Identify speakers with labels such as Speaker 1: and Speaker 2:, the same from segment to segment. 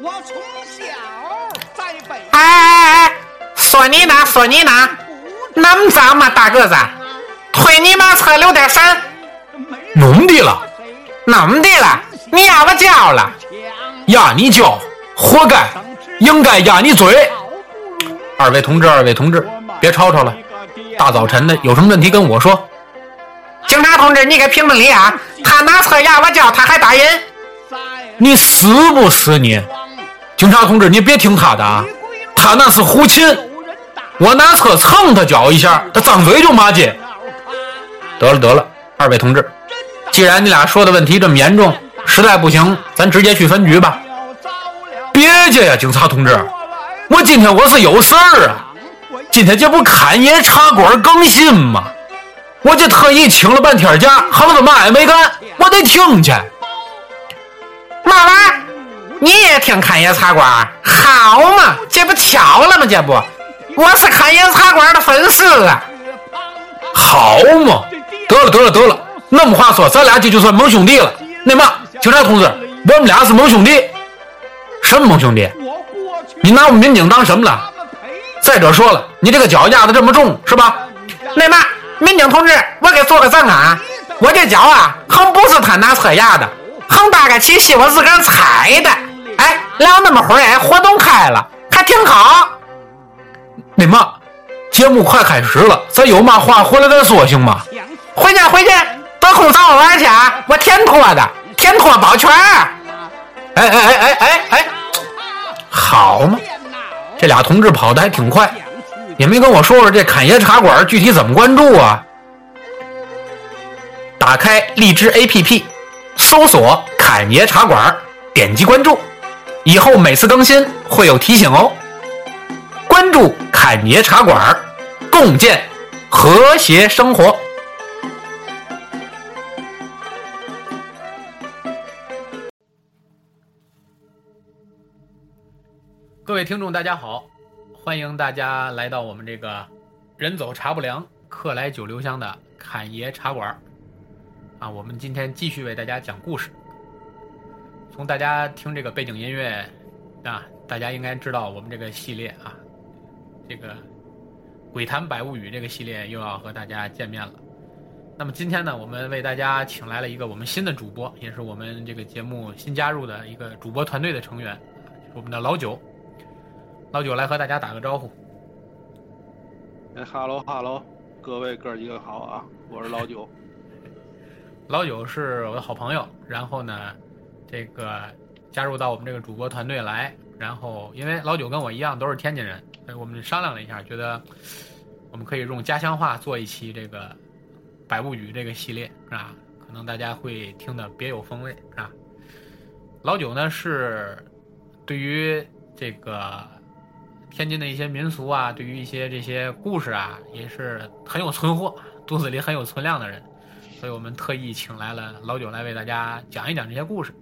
Speaker 1: 我从小在北
Speaker 2: 哎哎哎，说你呢，说你呢，那么脏吗，大个子？推你妈车留点神，
Speaker 3: 弄的了，
Speaker 2: 弄的了，你压我脚了，
Speaker 3: 压你脚，活该，应该压你嘴。二位同志，二位同志，别吵吵了，大早晨的有什么问题跟我说。
Speaker 2: 警察同志，你给评评理啊！他拿车压我脚，他还打人，
Speaker 3: 你死不死你？警察同志，你别听他的啊，他那是胡琴。我拿车蹭他脚一下，他张嘴就骂街。得了得了，二位同志，既然你俩说的问题这么严重，实在不行，咱直接去分局吧。别介呀，警察同志，我今天我是有事儿啊。今天这不侃爷茶馆更新吗？我这特意请了半天假，横着嘛也没干，我得听去。
Speaker 2: 嘛玩意儿？你也听侃爷茶馆？好嘛，这不巧了吗？这不，我是侃爷茶馆的粉丝啊。
Speaker 3: 好嘛，得了得了得了，那么话说，咱俩这就算盟兄弟了。那嘛，警察同志，我们俩是盟兄弟。什么盟兄弟？你拿我们民警当什么了？再者说了，你这个脚压的这么重，是吧？
Speaker 2: 那嘛，民警同志，我给做个证啊，我这脚啊，横不是他拿车压的，横大概其实我自个儿踩的。哎，聊那么会儿，哎，活动开了，还挺好。
Speaker 3: 那嘛，节目快开始了，咱有嘛话回来再说行吗？
Speaker 2: 回去回去，得空找我玩去啊！我天托的，天托保全。
Speaker 3: 哎哎哎哎哎哎，好嘛，这俩同志跑的还挺快，也没跟我说说这侃爷茶馆具体怎么关注啊？打开荔枝 APP，搜索“侃爷茶馆”，点击关注，以后每次更新会有提醒哦。关注侃爷茶馆，共建和谐生活。各位听众，大家好，欢迎大家来到我们这个“人走茶不凉，客来酒留香”的侃爷茶馆。啊，我们今天继续为大家讲故事。从大家听这个背景音乐啊，大家应该知道我们这个系列啊，这个《鬼谈百物语》这个系列又要和大家见面了。那么今天呢，我们为大家请来了一个我们新的主播，也是我们这个节目新加入的一个主播团队的成员，我们的老九。老九来和大家打个招呼。
Speaker 4: 哎哈喽哈喽，各位哥几个好啊，我是老九。
Speaker 3: 老九是我的好朋友，然后呢，这个加入到我们这个主播团队来，然后因为老九跟我一样都是天津人，所以我们商量了一下，觉得我们可以用家乡话做一期这个《百物语》这个系列，是吧？可能大家会听得别有风味，是吧？老九呢是对于这个天津的一些民俗啊，对于一些这些故事啊，也是很有存货，肚子里很有存量的人。所以我们特意请来了老九来为大家讲一讲这些故事。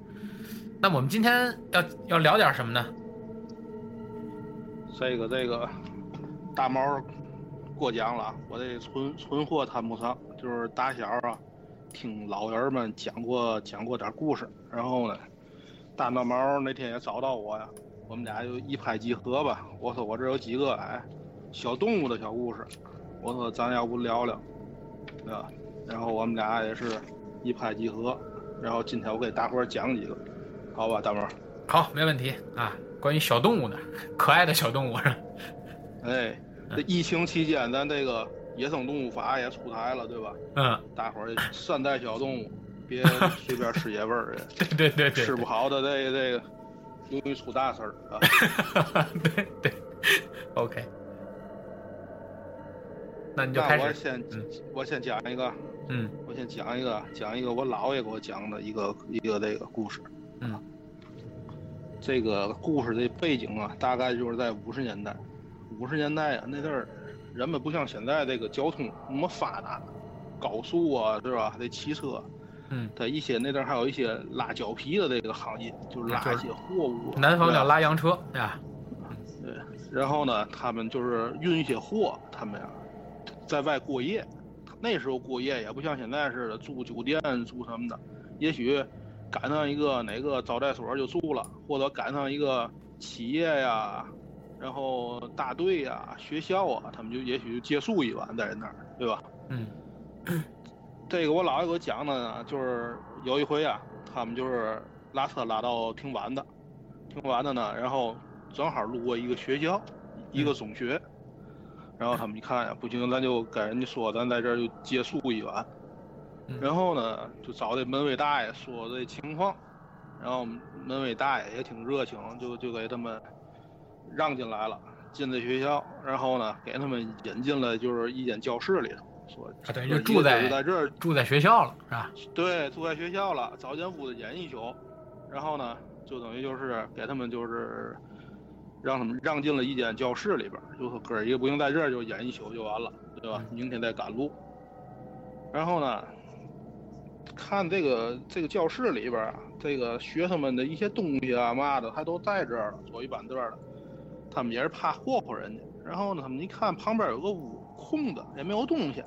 Speaker 3: 那我们今天要要聊点什么呢？
Speaker 4: 这个这个大毛过奖了，我这存存货谈不上，就是打小啊听老人们讲过讲过点故事，然后呢，大毛毛那天也找到我呀，我们俩就一拍即合吧。我说我这有几个哎小动物的小故事，我说咱要不聊聊，对吧？然后我们俩也是一拍即合，然后今天我给大伙讲几个，好吧，大毛。
Speaker 3: 好，没问题啊。关于小动物呢，可爱的小动物是。
Speaker 4: 哎，这疫情期间，咱这个野生动物法也出台了，对吧？
Speaker 3: 嗯。
Speaker 4: 大伙儿善待小动物，别 随便吃野味儿。
Speaker 3: 对对对对。
Speaker 4: 吃不好的这个这个，容易出大事儿
Speaker 3: 啊。对 对。OK。那你就开始。
Speaker 4: 我先，我先讲一个。
Speaker 3: 嗯。
Speaker 4: 我先讲一个，讲一个我姥爷给我讲的一个一个这个故事。
Speaker 3: 嗯。
Speaker 4: 这个故事的背景啊，大概就是在五十年代。五十年代啊，那阵儿人们不像现在这个交通那么发达，高速啊，是吧？还得骑车。
Speaker 3: 嗯。
Speaker 4: 它一些那阵儿还有一些拉胶皮的这个行业，就是拉一些货物。
Speaker 3: 南方叫拉洋车呀。
Speaker 4: 对。然后呢，他们就是运一些货，他们呀。在外过夜，那时候过夜也不像现在似的住酒店住什么的，也许赶上一个哪个招待所就住了，或者赶上一个企业呀，然后大队呀、学校啊，他们就也许就借宿一晚在那儿，对吧？
Speaker 3: 嗯
Speaker 4: 这个我姥爷给我讲的呢，就是有一回啊，他们就是拉车拉到挺晚的，挺晚的呢，然后正好路过一个学校，一个中学，然后他们一看呀，不行，咱就跟人家说，咱在这儿就借宿一晚，
Speaker 3: 嗯
Speaker 4: 然后呢，就找这门卫大爷说这情况，然后门卫大爷也挺热情，就就给他们让进来了，进这学校，然后呢，给他们引进了就是一间教室里头，说
Speaker 3: 啊等于就住在
Speaker 4: 就在这儿
Speaker 3: 住在学校了是吧？
Speaker 4: 对，住在学校了，找间屋子演一宿，然后呢，就等于就是给他们就是让他们让进了一间教室里边，就说哥儿一个不行，在这儿就演一宿就完了，对吧？明天再赶路。然后呢，看这个这个教室里边儿啊，这个学生们的一些东西啊嘛的，还都在这儿了，坐一板凳儿了。他们也是怕霍霍人家，然后呢，他们一看旁边有个屋空的，也没有东西，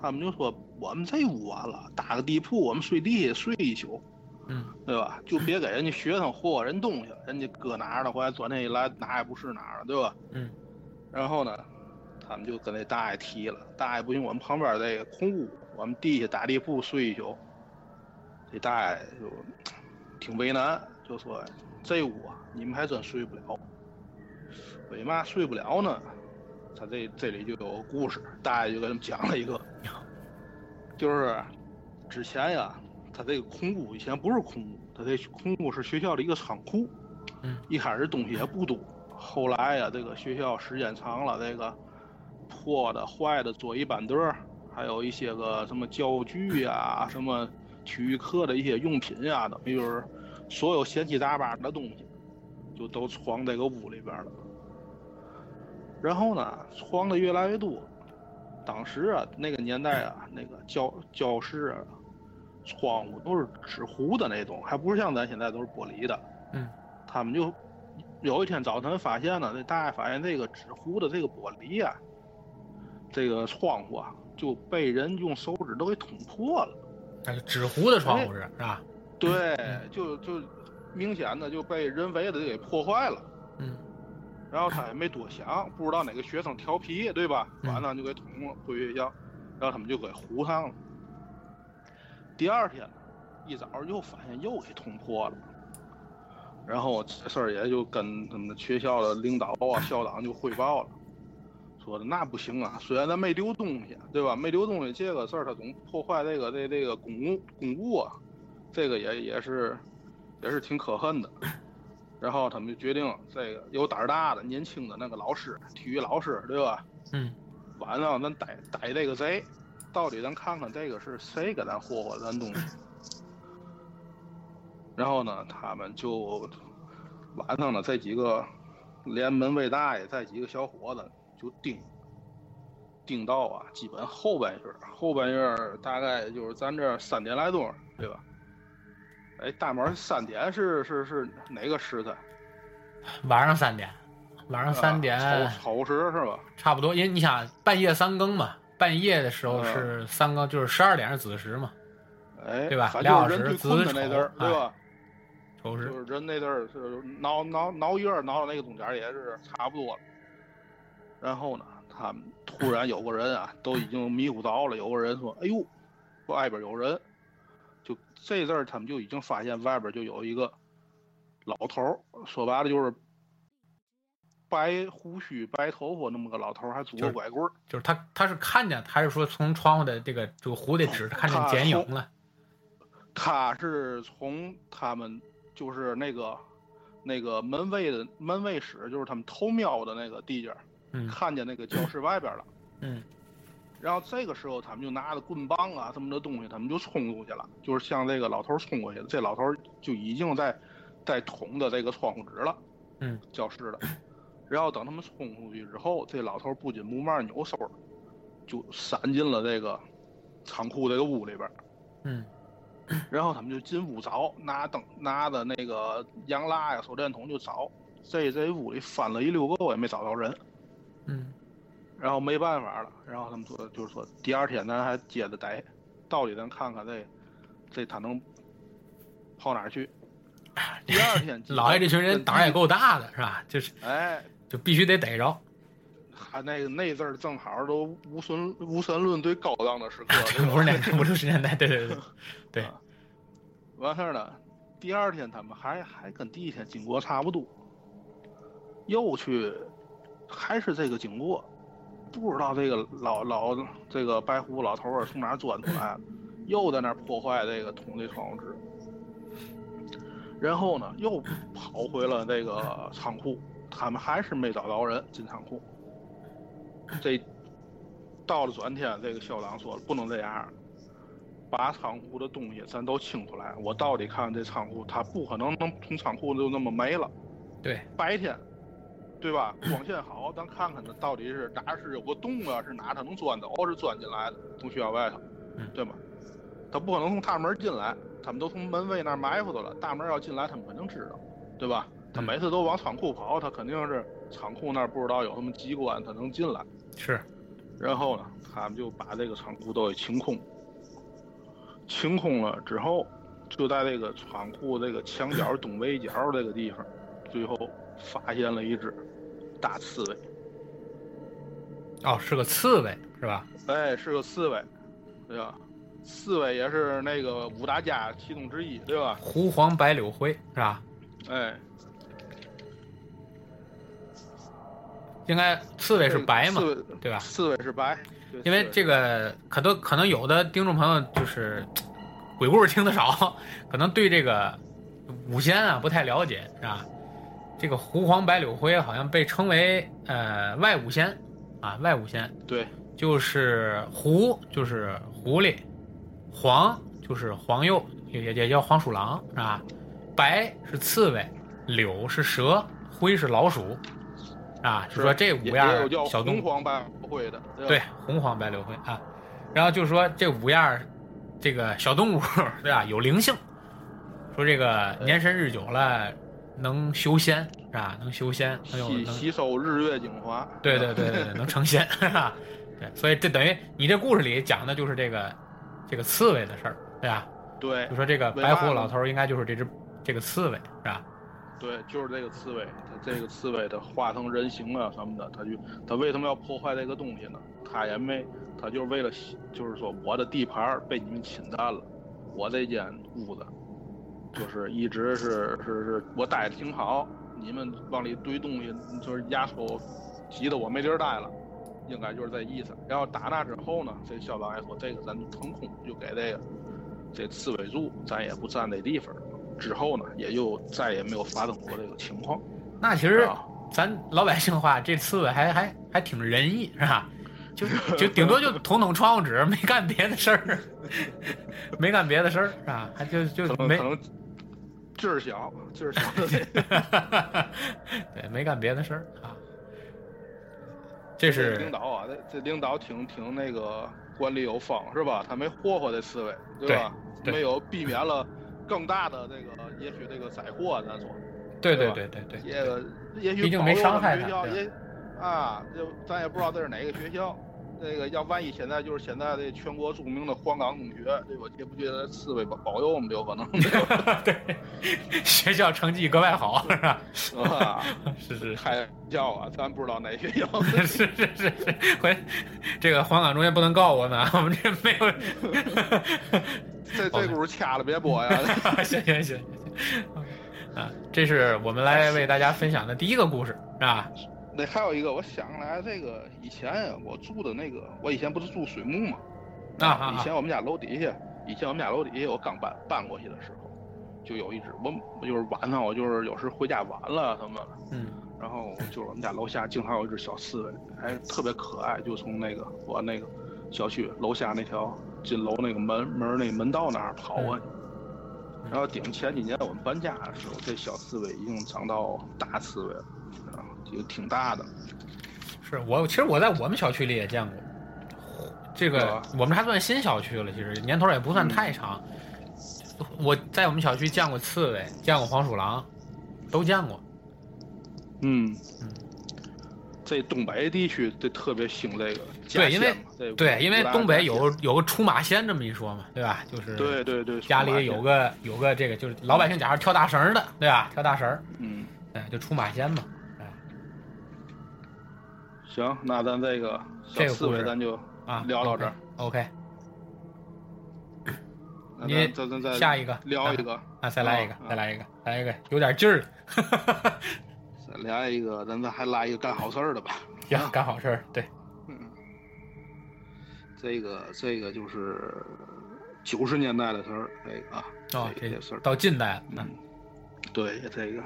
Speaker 4: 他们就说我们这屋完了，搭个地铺，我们睡地下睡一宿，
Speaker 3: 嗯
Speaker 4: 对吧？就别给人家学生霍霍人东西，人家搁哪儿了，回来昨天一来哪也不是哪儿了，对吧？
Speaker 3: 嗯
Speaker 4: 然后呢，他们就跟那大爷提了，大爷不行，我们旁边这个空屋，我们地下打地铺睡一宿。这大爷就挺为难，就说这屋啊，你们还真睡不了。为嘛睡不了呢？他这这里就有个故事，大爷就给他们讲了一个，就是之前呀，他这个空屋以前不是空屋，他这空屋是学校的一个仓库。
Speaker 3: 嗯，
Speaker 4: 一开始东西也不多，后来呀，这个学校时间长了，这个破的、坏的桌椅板凳，还有一些个什么教具呀、什么体育课的一些用品呀，等于就是所有闲七杂八的东西，就都装这个屋里边了。然后呢，装的越来越多。当时啊，那个年代啊，那个教教室啊，窗户都是纸糊的那种，还不是像咱现在都是玻璃的。
Speaker 3: 嗯，
Speaker 4: 他们就有一天早晨发现了，那大爷发现这个纸糊的这个玻璃啊，这个窗户啊，就被人用手指都给捅破了。
Speaker 3: 那是纸糊的窗户是是吧？
Speaker 4: 对，就就明显的就被人为的给破坏了。
Speaker 3: 嗯
Speaker 4: 然后他也没多想，不知道哪个学生调皮，对吧？
Speaker 3: 嗯
Speaker 4: 晚上就给捅了，回学校，然后他们就给糊上了。第二天一早又发现又给捅破了，然后这事儿也就跟他们学校的领导啊、校长就汇报了，说的那不行啊，虽然咱没丢东西，对吧？没丢东西这个事儿，他总破坏这个这这个公物公物啊，这个也也是也是挺可恨的。然后他们就决定，这个有胆儿大的、年轻的那个老师，体育老师，对吧？
Speaker 3: 嗯
Speaker 4: 晚上咱逮逮这个贼，到底咱看看这个是谁给咱霍霍咱东西。然后呢，他们就晚上呢，这几个连门卫大爷这几个小伙子就盯，盯到啊，基本后半夜儿，后半夜儿大概就是咱这三点来钟，对吧？哎，大门三点是是是哪个时辰？
Speaker 3: 晚上三点，晚上三点、
Speaker 4: 啊丑丑时是吧？
Speaker 3: 差不多，因为你想半夜三更嘛，半夜的时候是三更，就是十二点是子时嘛，
Speaker 4: 哎，
Speaker 3: 对吧俩小时子
Speaker 4: 那阵儿，
Speaker 3: 丑
Speaker 4: 对吧？
Speaker 3: 丑时
Speaker 4: 就是人那阵儿是挠挠挠月儿挠到那个中间儿也是差不多了。然后呢，他们突然有个人啊，都已经迷糊着了。有个人说：“哎呦，外边有人。”就这阵儿，他们就已经发现外边就有一个老头儿，说白了就是白胡须、白头发那么个老头儿，还拄
Speaker 3: 就是
Speaker 4: 个拐棍儿。
Speaker 3: 就是他他是看见，还是说从窗户的这个这个湖的纸，他看见
Speaker 4: 他
Speaker 3: 剪影
Speaker 4: 从
Speaker 3: 了？
Speaker 4: 他是从他们就是那个那个门卫的门卫室，就是他们偷瞄的那个地界儿，
Speaker 3: 嗯
Speaker 4: 看见那个教室外边了。
Speaker 3: 嗯
Speaker 4: 然后这个时候，他们就拿着棍棒啊什么的东西，他们就冲出去了，就是向这个老头冲过去了。这老头就已经在在捅的这个窗户纸了，
Speaker 3: 嗯，
Speaker 4: 教室的。然后等他们冲出去之后，这老头不紧不慢扭手儿，就闪进了这个仓库这个屋里边。
Speaker 3: 嗯
Speaker 4: 然后他们就进屋找，拿灯拿的那个洋蜡呀、手电筒就找，这这屋里翻了一溜够也没找着人。
Speaker 3: 嗯
Speaker 4: 然后没办法了，然后他们说就是说第二天咱还接着逮，到底咱看看这这他能跑哪儿去？第二天
Speaker 3: 老爷这群人胆儿也够大的，是吧？就是
Speaker 4: 哎，
Speaker 3: 就必须得逮着。
Speaker 4: 他那个那阵儿正好都无神无神论最高档的时刻，
Speaker 3: 五十年代、五六十年代，对对对 对。
Speaker 4: 完事儿了，第二天他们还还跟第一天经过差不多，又去，还是这个经过，不知道这个老老这个白胡子老头儿从哪儿钻出来，又在那儿破坏这个桶的窗户纸，然后呢又跑回了这个仓库，他们还是没找着人进仓库。这到了转天，这个校长说了，不能这样，把仓库的东西咱都清出来。我到底看这仓库，他不可能能从仓库就那么没了。
Speaker 3: 对，
Speaker 4: 白天，对吧？光线好，咱看看它到底是哪是有个洞啊，是哪它能钻走，是钻进来的，从学校外头，对吗？他不可能从大门进来，他们都从门卫那儿埋伏着了。大门要进来，他们肯定知道，对吧？他每次都往仓库跑，他肯定是仓库那儿不知道有什么机关，他能进来。
Speaker 3: 是，
Speaker 4: 然后呢，他们就把这个仓库都给清空。清空了之后，就在这个仓库这个墙角东北角这个地方，最后发现了一只大刺猬。
Speaker 3: 哦，是个刺猬是吧？
Speaker 4: 哎，是个刺猬，对吧？刺猬也是那个五大家其中之一，对吧？
Speaker 3: 狐黄白柳灰是吧？
Speaker 4: 哎。
Speaker 3: 应该刺猬是白嘛，对吧？
Speaker 4: 刺猬是白，
Speaker 3: 因为这个可多可能有的听众朋友就是鬼故事听的少，可能对这个五仙啊不太了解，是吧？这个狐黄白柳灰好像被称为呃外五仙啊，外五仙。
Speaker 4: 对，
Speaker 3: 就是狐就是狐狸，黄就是黄鼬，也也叫黄鼠狼，是吧？白是刺猬，柳是蛇，灰是老鼠。啊，就说这五样小东
Speaker 4: 红黄白灰的，
Speaker 3: 对，红黄白柳灰啊，然后就说这五样这个小动物，对吧？有灵性，说这个年深日久了能修仙，是吧？能修仙，
Speaker 4: 吸吸收日月精华，
Speaker 3: 对对对对，能成仙，是吧？对，所以这等于你这故事里讲的就是这个这个刺猬的事儿，对吧？
Speaker 4: 对，
Speaker 3: 就说这个白狐老头应该就是这只这个刺猬，是吧？
Speaker 4: 对，就是这个刺猬，他这个刺猬他化成人形啊什么的，他就他为什么要破坏这个东西呢？他也没，他就是为了，就是说我的地盘被你们侵占了，我这间屋子，就是一直是是是我待的挺好，你们往里堆东西，就是压缩，急得我没地儿待了，应该就是这意思。然后打那之后呢，这校长也说这个咱就腾空，就给这个这刺猬住，咱也不占那地方。之后呢，也就再也没有发生过这个情况。
Speaker 3: 那其实咱老百姓的话，这刺猬还还还挺仁义，是吧？就就顶多就捅捅窗户纸，没干别的事儿，没干别的事儿，是吧？还就就没
Speaker 4: 劲儿小，劲 儿小。
Speaker 3: 对，没干别的事儿啊。这是
Speaker 4: 领导啊，这这领导挺挺那个管理有方是吧？他没霍霍这思维，对吧？没有避免了。更大的这个，也许这个灾祸，咱说，
Speaker 3: 对对对对对，
Speaker 4: 也也许
Speaker 3: 毕竟没伤害
Speaker 4: 他，也啊，就咱也不知道这是哪个学校，这个要万一现在就是现在的全国著名的黄冈中学，对吧？也不觉得四位保保佑我们有可能，
Speaker 3: 对，学校成绩格外好，是吧？
Speaker 4: 啊，
Speaker 3: 是是
Speaker 4: 开校啊，咱不知道哪学校，
Speaker 3: 是是是是，回这个黄冈中学不能告我们，我们这没有。
Speaker 4: 这这故事掐了别播呀！
Speaker 3: 行行行行，啊，这是我们来为大家分享的第一个故事，是吧？
Speaker 4: 那还有一个，我想来这个以前我住的那个，我以前不是住水木嘛？
Speaker 3: 啊
Speaker 4: 以前我们家楼底下，以前我们家楼底下我刚搬搬过去的时候，就有一只，我我就是晚上我就是有时回家晚了什么的，
Speaker 3: 嗯，
Speaker 4: 然后就是我们家楼下经常有一只小刺猬，还特别可爱，就从那个我那个小区楼下那条。进楼那个门门那门道那儿跑过去，然后顶前几年我们搬家的时候，这小刺猬已经长到大刺猬了，啊，就挺大的。
Speaker 3: 是我其实我在我们小区里也见过，这个我们还算新小区了，其实年头也不算太长。我在我们小区见过刺猬，见过黄鼠狼，都见过。
Speaker 4: 嗯嗯。这东北地区这特别兴这个
Speaker 3: 对因为对，因为东北有有个出马仙这么一说嘛，对吧？就是
Speaker 4: 对对对
Speaker 3: 家里有个有个这个，就是老百姓假如跳大绳儿的，对吧？跳大绳儿，
Speaker 4: 嗯
Speaker 3: 哎，就出马仙嘛。
Speaker 4: 行，那咱这个小刺
Speaker 3: 这个故事
Speaker 4: 猬咱就
Speaker 3: 啊，
Speaker 4: 聊到这儿。
Speaker 3: OK，
Speaker 4: 那
Speaker 3: 你
Speaker 4: 咱咱咱再
Speaker 3: 下一个
Speaker 4: 聊一个，
Speaker 3: 啊，再来一个
Speaker 4: 啊，
Speaker 3: 再来一个，来一个有点劲儿的，
Speaker 4: 再来一个，咱咱还来一个干好事儿的吧。
Speaker 3: 行，干好事儿，对，
Speaker 4: 嗯，这个这个就是九十年代的事儿，这个啊，
Speaker 3: 哦，这
Speaker 4: 这个事儿，
Speaker 3: 到近代
Speaker 4: 嗯，对这个，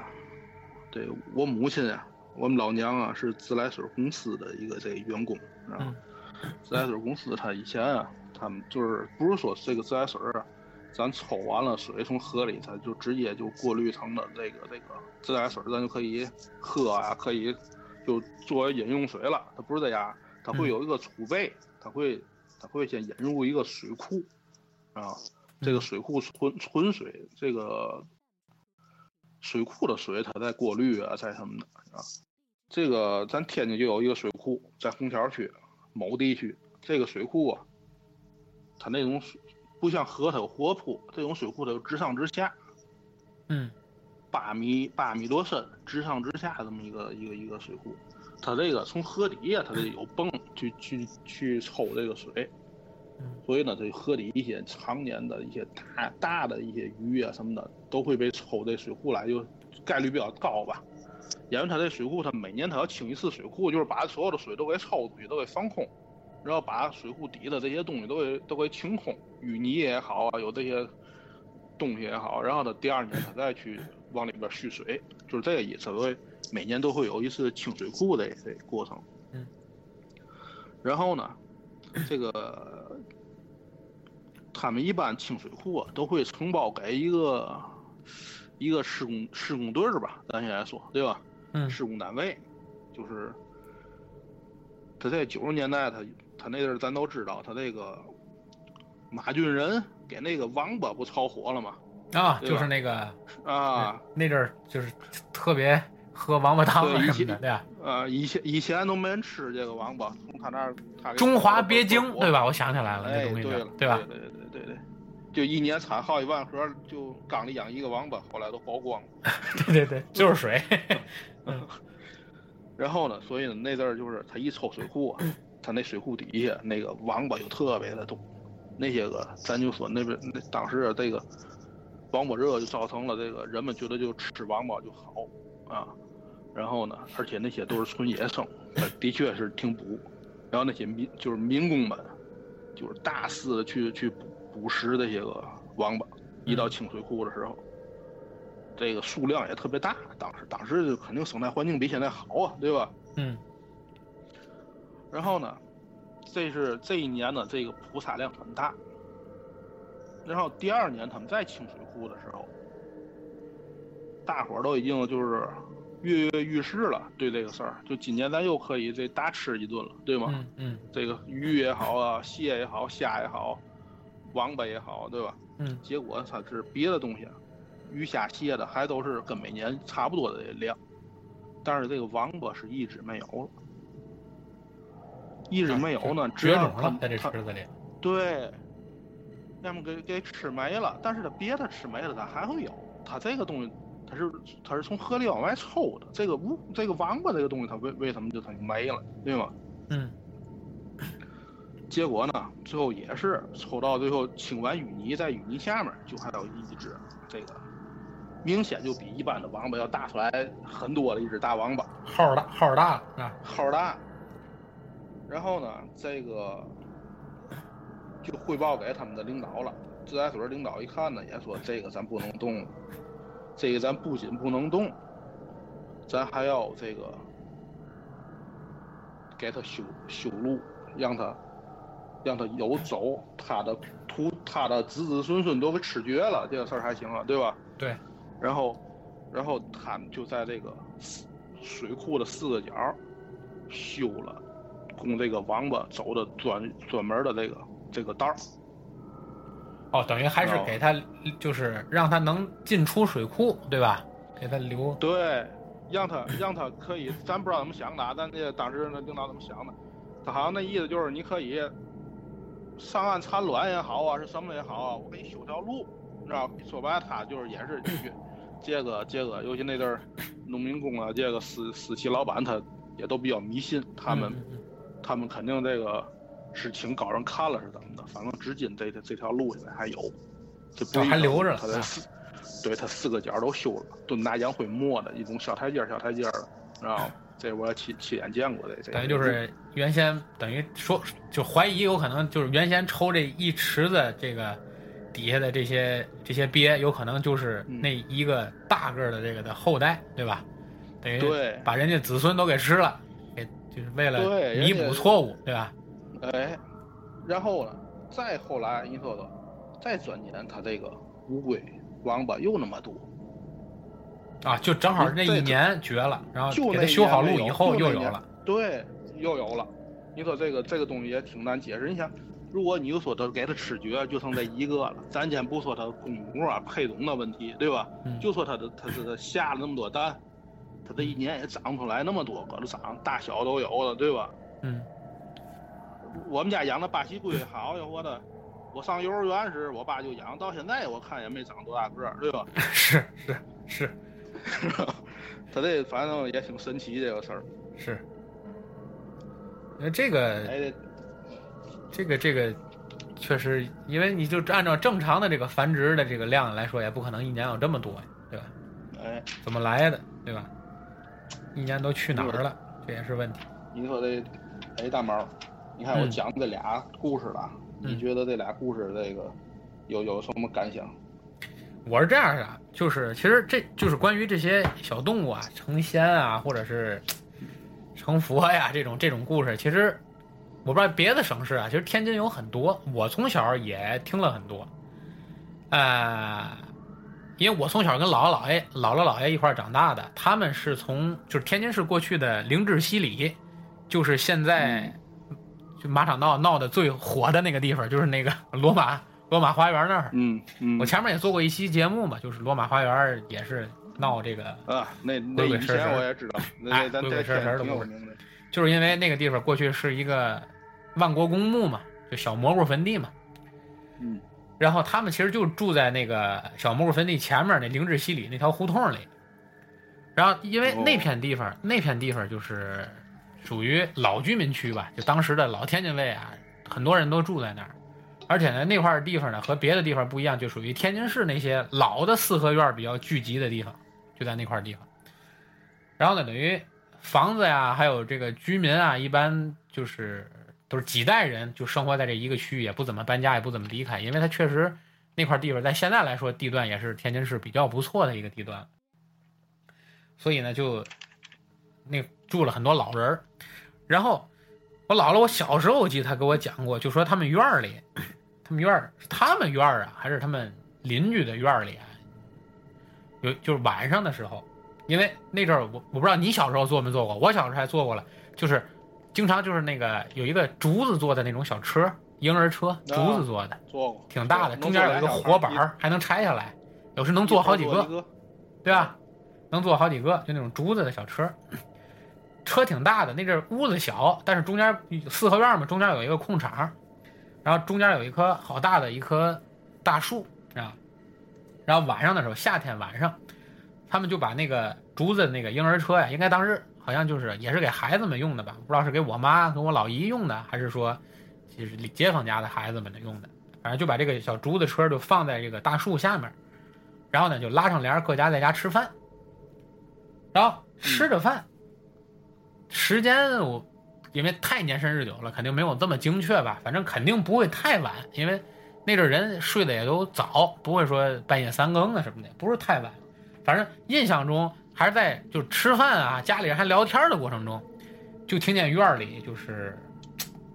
Speaker 4: 对我母亲啊，我们老娘啊是自来水公司的一个这个员工，啊
Speaker 3: 嗯，
Speaker 4: 自来水公司他以前啊，他们就是不是说这个自来水啊，咱抽完了水从河里，它就直接就过滤成了这个这个自来水，咱就可以喝啊，可以就作为饮用水了。它不是这样，它会有一个储备，它会它会先引入一个水库，啊，这个水库存存水，这个水库的水它在过滤啊，在什么的啊。这个咱天津就有一个水库，在红桥区某地区，这个水库啊，它那种水不像河它有活铺，这种水库它有直上直下，
Speaker 3: 嗯
Speaker 4: 八米八米多深，直上直下这么一个一个一个水库。它这个从河底下它这有泵去去去抽这个水，
Speaker 3: 嗯
Speaker 4: 所以呢，这河底一些常年的一些大大的一些鱼啊什么的，都会被抽这水库来，就概率比较高吧。因为它这水库，它每年它要清一次水库，就是把所有的水都给抽出去，都给放空，然后把水库底的这些东西都给都给清空，淤泥也好啊，有这些东西也好，然后它第二年它再去往里边蓄水，就是这个意思。所以每年都会有一次清水库的这个过程。
Speaker 3: 嗯。
Speaker 4: 然后呢，这个他们一般清水库啊，都会承包给一个一个施工施工队儿吧，咱现在说对吧？
Speaker 3: 嗯
Speaker 4: 施工单位，就是他在九十年代他，他那阵儿咱都知道，他那个马俊仁给那个王八不炒火了吗？
Speaker 3: 啊，就是那个
Speaker 4: 啊，
Speaker 3: 那阵儿就是特别喝王八汤什么的，对吧？
Speaker 4: 呃，以前以前都没人吃这个王八，从他那儿他
Speaker 3: 中华鳖精，对
Speaker 4: 吧？
Speaker 3: 我想起来了，
Speaker 4: 哎，
Speaker 3: 那东西
Speaker 4: 对
Speaker 3: 对吧？
Speaker 4: 对对对对对，就一年产好几万盒，就缸里养一个王八，后来都曝光了。
Speaker 3: 对对对，就是水。
Speaker 4: 然后呢，所以呢，那阵儿就是他一抽水库啊，他那水库底下那个王八就特别的多，那些个咱就说那边那当时啊这个王八热就造成了这个人们觉得就吃王八就好啊，然后呢，而且那些都是纯野生，呃的确是挺补，然后那些民就是民工们，就是大肆的去去捕捕食这些个王八，一到清水库的时候。这个数量也特别大，当时当时就肯定生态环境比现在好啊，对吧？
Speaker 3: 嗯
Speaker 4: 然后呢，这是这一年的，这个捕杀量很大。然后第二年他们在清水库的时候，大伙儿都已经就是跃跃欲试了，对这个事儿，就今年咱又可以这大吃一顿了，对吗？
Speaker 3: 嗯嗯
Speaker 4: 这个鱼也好啊，蟹也好，虾也好，王八也好，对吧？
Speaker 3: 嗯
Speaker 4: 结果它是别的东西，鱼虾蟹的还都是跟每年差不多的量，但是这个王八是一直没有了，一直没有呢，只
Speaker 3: 绝
Speaker 4: 要它
Speaker 3: 种了，在这
Speaker 4: 它
Speaker 3: 池子里。
Speaker 4: 对，要么给给吃没了，但是它别的吃没了，它还会有，它这个东西。它是它是从河里往外抽的，这个乌这个王八这个东西，它为为什么就它就没了，对吗？
Speaker 3: 嗯
Speaker 4: 结果呢，最后也是抽到最后清完淤泥，在淤泥下面就还有一只，这个明显就比一般的王八要大出来很多的一只大王八，
Speaker 3: 号儿大，号儿大啊。
Speaker 4: 号大。然后呢，这个就汇报给他们的领导了。自来水领导一看呢，也说这个咱不能动，这个咱不仅不能动，咱还要这个给他修修路，让他让他游走，他的徒他的子子孙孙都给吃绝了，这个事儿还行了，对吧？
Speaker 3: 对，
Speaker 4: 然后，然后他们就在这个水库的四个角修了供这个王八走的专专门的这个这个道儿。
Speaker 3: 哦，等于还是
Speaker 4: 哦
Speaker 3: 给他，就是让他能进出水库，对吧？给他留。
Speaker 4: 对，让他让他可以，咱不知道怎么想的啊，咱这当时那领导怎么想的，他好像那意思就是你可以上岸产卵也好啊，是什么也好啊，我给你修条路，你知道？说白了，他就是也是去这个这个，尤其那阵儿农民工啊，这个私私企老板他也都比较迷信，他们、他们肯定这个是请高人看了是怎么的，反正至今这这这条路现在还有，这
Speaker 3: 还留着
Speaker 4: 他这四，对他四个角都修了，蹲大洋灰磨的一种小台阶儿小台阶儿的，知道吗？这我也亲亲眼见过的这。
Speaker 3: 等于就是原先等于说就怀疑有可能就是原先抽这一池子这个底下的这些这些鳖，有可能就是
Speaker 4: 嗯
Speaker 3: 那一个大个儿的这个的后代，对吧？等于
Speaker 4: 对
Speaker 3: 把人家子孙都给吃了，给就是为了弥补错误，对吧？
Speaker 4: 哎，然后呢，再后来你说说，再转年他这个乌龟、王八又那么多，
Speaker 3: 啊，就正好那一年绝了，然后给他修好路以后又有了。
Speaker 4: 对，又有了。你说这个这个东西也挺难解释。你想，如果你就说他给他吃绝，就剩这一个了，咱先不说他公母啊配种的问题，对吧？
Speaker 3: 嗯
Speaker 4: 就说他的他这个下了那么多蛋，他这一年也长不出来那么多搁这长大小都有了，对吧？
Speaker 3: 嗯，
Speaker 4: 我们家养的巴西龟，好家伙的！我上幼儿园时，我爸就养，到现在我看也没长多大个儿，对吧？
Speaker 3: 是是是
Speaker 4: 他这反正也挺神奇这个事儿。
Speaker 3: 是。那这个
Speaker 4: 哎，
Speaker 3: 这个这个确实，因为你就按照正常的这个繁殖的这个量来说，也不可能一年有这么多呀，对吧？
Speaker 4: 哎，
Speaker 3: 怎么来的，对吧？一年都去哪儿了，这也是问题。
Speaker 4: 你说这，哎，大毛，你看我
Speaker 3: 嗯
Speaker 4: 讲这俩故事了，
Speaker 3: 嗯
Speaker 4: 你觉得这俩故事这个有有什么感想？
Speaker 3: 我是这样的，就是其实这就是关于这些小动物啊，成仙啊，或者是成佛呀这种这种故事，其实我不知道别的省市啊，其实天津有很多，我从小也听了很多，呃，因为我从小跟姥姥姥爷、姥姥姥爷一块长大的，他们是从就是天津市过去的灵芝西里，就是现在就马场道闹的最火的那个地方，就是那个罗马罗马花园那儿。
Speaker 4: 嗯嗯
Speaker 3: 我前面也做过一期节目嘛，就是罗马花园也是闹这个，
Speaker 4: 啊，那那以前我也知道，那
Speaker 3: 哎
Speaker 4: 那咱在
Speaker 3: 鬼鬼神神的故事
Speaker 4: 挺有名的。
Speaker 3: 就是因为那个地方过去是一个万国公墓嘛，就小蘑菇坟地嘛。
Speaker 4: 嗯
Speaker 3: 然后他们其实就住在那个小蘑菇坟地前面那灵芝西里那条胡同里。然后因为
Speaker 4: 哦
Speaker 3: 那片地方，那片地方就是属于老居民区吧，就当时的老天津卫啊，很多人都住在那儿。而且呢，那块地方呢和别的地方不一样，就属于天津市那些老的四合院比较聚集的地方，就在那块地方。然后呢，等于房子呀，还有这个居民啊，一般就是都是几代人就生活在这一个区域，也不怎么搬家，也不怎么离开，因为它确实那块地方在现在来说地段也是天津市比较不错的一个地段，所以呢，就那住了很多老人。然后我姥姥，我小时候我记得她给我讲过，就说他们院里，他们院儿是他们院儿啊，还是他们邻居的院儿里啊？有就是晚上的时候，因为那阵儿我我不知道你小时候做没做过，我小时候还做过了，就是经常就是那个有一个竹子做的那种小车，婴儿车，竹子做的，
Speaker 4: 做过，
Speaker 3: 挺大的，中间有一个活板儿，还能拆下来，有时能坐好几个，
Speaker 4: 个。
Speaker 3: 对吧？能坐好几个，就那种竹子的小车，车挺大的。那阵儿屋子小，但是中间四合院嘛，中间有一个空场，然后中间有一棵好大的一棵大树啊。然后晚上的时候，夏天晚上，他们就把那个竹子那个婴儿车呀，应该当时好像就是也是给孩子们用的吧，不知道是给我妈跟我老姨用的，还是说就是街坊家的孩子们的用的，反正就把这个小竹子车就放在这个大树下面。然后呢，就拉上帘儿，各家在家吃饭。然后吃着饭，时间我因为太年深日久了，肯定没有这么精确吧，反正肯定不会太晚，因为那阵儿人睡得也都早，不会说半夜三更啊什么的，不是太晚。反正印象中还是在就吃饭啊，家里人还聊天的过程中，就听见院儿里就是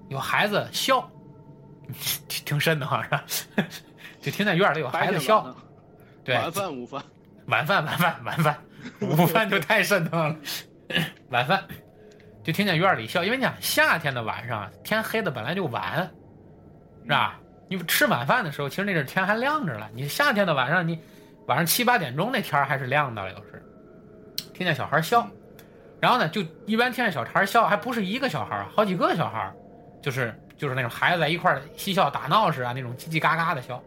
Speaker 3: 有孩子笑，挺挺瘆得慌是吧？就听见院儿里有孩子笑。对，
Speaker 4: 晚饭午饭，
Speaker 3: 晚饭晚饭晚饭，午饭就太瘆得慌了。晚饭就听见院里笑，因为你想夏天的晚上天黑的本来就晚，是吧？你吃晚饭的时候，其实那阵天还亮着了。你夏天的晚上，你晚上七八点钟那天还是亮的了，有时。听听见小孩笑，然后呢，就一般听见小孩笑，还不是一个小孩，好几个小孩，就是就是那种孩子在一块儿嬉笑打闹时啊那种叽叽嘎嘎的笑。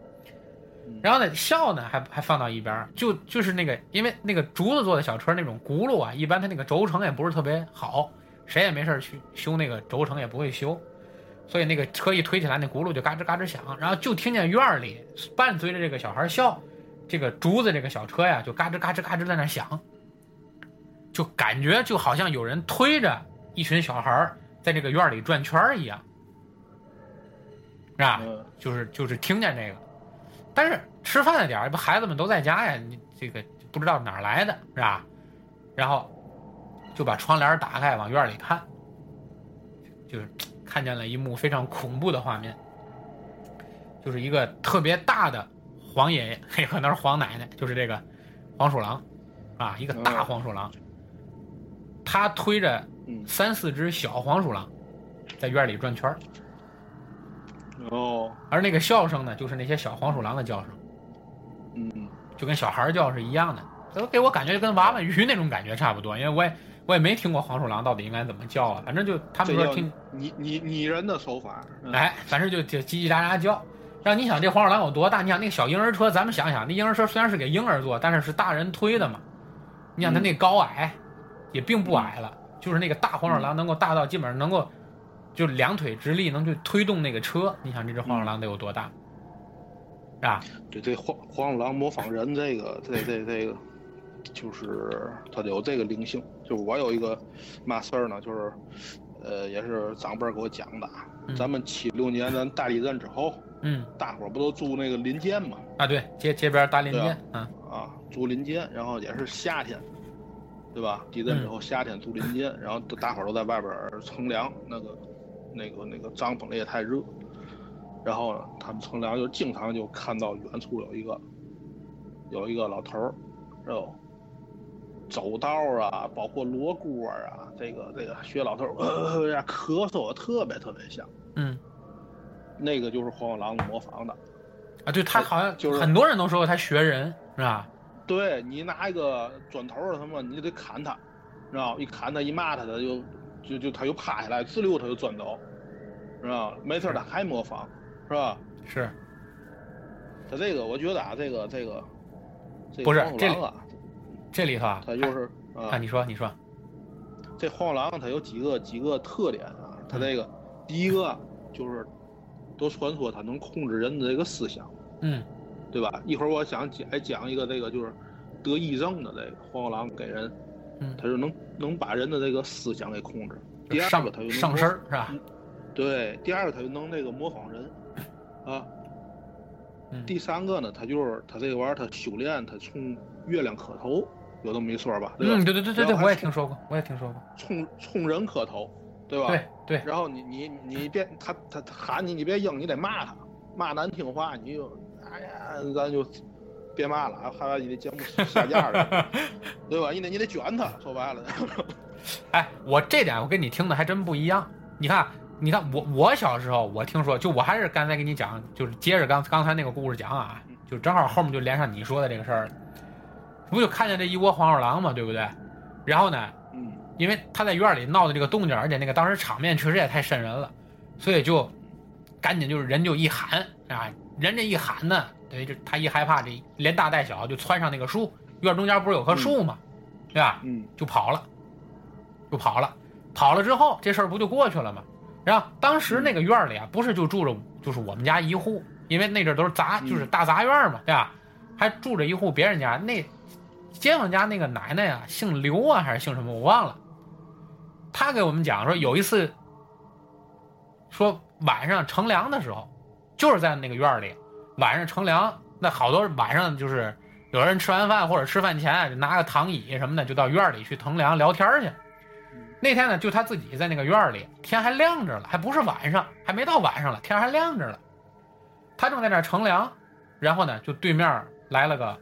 Speaker 3: 然后呢，笑呢还还放到一边儿，就就是那个，因为那个竹子做的小车那种轱辘啊，一般它那个轴承也不是特别好，谁也没事去修那个轴承也不会修，所以那个车一推起来，那轱辘就嘎吱嘎吱响，然后就听见院里伴随着这个小孩笑，这个竹子这个小车呀就嘎吱嘎吱嘎吱在那响，就感觉就好像有人推着一群小孩在这个院里转圈一样，是吧？
Speaker 4: 嗯。
Speaker 3: 就是就是听见这个，但是吃饭的点儿不孩子们都在家呀，你这个不知道哪儿来的是吧？然后就把窗帘打开往院里看，就是看见了一幕非常恐怖的画面，就是一个特别大的黄爷爷，嘿可能是黄奶奶，就是这个黄鼠狼啊，一个大
Speaker 4: 嗯
Speaker 3: 黄鼠狼，他推着
Speaker 4: 嗯
Speaker 3: 三四只小黄鼠狼在院里转圈儿。
Speaker 4: 哦
Speaker 3: 而那个笑声呢，就是那些小黄鼠狼的叫声，
Speaker 4: 嗯
Speaker 3: 就跟小孩叫是一样的，都给我感觉就跟娃娃鱼那种感觉差不多。因为我也我也没听过黄鼠狼到底应该怎么叫啊，反正就他们说听，
Speaker 4: 拟拟拟人的手法。嗯
Speaker 3: 哎，反正就就叽叽喳喳叫。让你想这黄鼠狼有多大？你想那个小婴儿车，咱们想想，那婴儿车虽然是给婴儿坐，但是是大人推的嘛。你想它那高矮，也并不矮了，就是那个大黄鼠狼能够大到基本上能够就两腿直立，能去推动那个车。你想这只黄鼠狼得有多大？是吧？
Speaker 4: 对这黄黄鼠狼模仿人这个这这这个，就是它有这个灵性。就我有一个嘛事儿呢，就是呃也是长辈给我讲的。
Speaker 3: 嗯
Speaker 4: 咱们七六年咱大地震之后，
Speaker 3: 嗯
Speaker 4: 大伙儿不都住那个林间嘛？
Speaker 3: 啊，对，街街边大林间，嗯
Speaker 4: 啊，住林间，然后也是夏天，对吧？地震之后夏天住林间，然后大伙儿都在外边乘凉，那个那个那个帐篷里也太热，然后呢，他们乘凉就经常就看到远处有一个有一个老头儿，然后走道啊，包括锣鼓啊，这个这个薛老头呃呀 咳嗽特别特别像，
Speaker 3: 嗯
Speaker 4: 那个就是黄鼠狼模仿的。
Speaker 3: 啊，对他好像
Speaker 4: 就是
Speaker 3: 很多人都说过他学人是吧？
Speaker 4: 对你拿一个砖头儿什么，你就得砍他，知道？一砍他一骂他，他就就就他就趴下来，滋溜他就钻走，知道？没事他还模仿，是吧？
Speaker 3: 是
Speaker 4: 他这个我觉得啊，这个这个这
Speaker 3: 不是
Speaker 4: 黄鼠狼啊，
Speaker 3: 这里头啊，
Speaker 4: 他就是
Speaker 3: 啊，
Speaker 4: 啊，
Speaker 3: 你说你说，
Speaker 4: 这黄鼠狼它有几个几个特点啊，它这个第一个就是都传说它能控制人的这个思想。
Speaker 3: 嗯
Speaker 4: 对吧？一会儿我想讲还讲一个这个就是得癔症的这个黄鼠狼给人，
Speaker 3: 嗯
Speaker 4: 它就能能把人的这个思想给控制。第二个它就能
Speaker 3: 上身儿是吧？
Speaker 4: 对，第二个它就能那个模仿人，啊，
Speaker 3: 嗯
Speaker 4: 第三个呢，他就是他这个玩意儿他修炼，他从月亮磕头，有这么一说吧？对吧？
Speaker 3: 嗯，对对对对对，我也听说过，我也听说过，
Speaker 4: 冲冲人磕头，对吧？
Speaker 3: 对对，
Speaker 4: 然后你你你别他他他喊你，你别硬，你得骂他，骂难听话，你就哎呀，咱就别骂了，害怕你的节目下架了，对吧？你得你得卷他，说白了，
Speaker 3: 哎，我这点我跟你听的还真不一样。你看，你看我我小时候我听说，就我还是刚才跟你讲，就是接着刚刚才那个故事讲啊，就正好后面就连上你说的这个事儿了，不就看见这一窝黄鼠狼嘛，对不对？然后呢，
Speaker 4: 嗯
Speaker 3: 因为他在院里闹的这个动静，而且那个当时场面确实也太瘆人了，所以就赶紧就是人就一喊啊，人这一喊呢，等于就他一害怕，这连大带小就窜上那个树，院中间不是有棵树吗？对吧？
Speaker 4: 嗯
Speaker 3: 就跑了，就跑了。跑了之后，这事儿不就过去了吗？然后当时那个院里啊，不是就住着就是我们家一户，因为那阵都是杂，
Speaker 4: 嗯
Speaker 3: 就是大杂院嘛，对吧？还住着一户别人家，那街坊家那个奶奶啊，姓刘啊还是姓什么我忘了。他给我们讲说，有一次说晚上乘凉的时候，就是在那个院里，晚上乘凉，那好多晚上就是有人吃完饭或者吃饭前就拿个躺椅什么的，就到院里去乘凉聊天去。那天呢，就他自己在那个院里，天还亮着了，还不是晚上，还没到晚上了，天还亮着了。他正在那乘凉，然后呢，就对面来了个，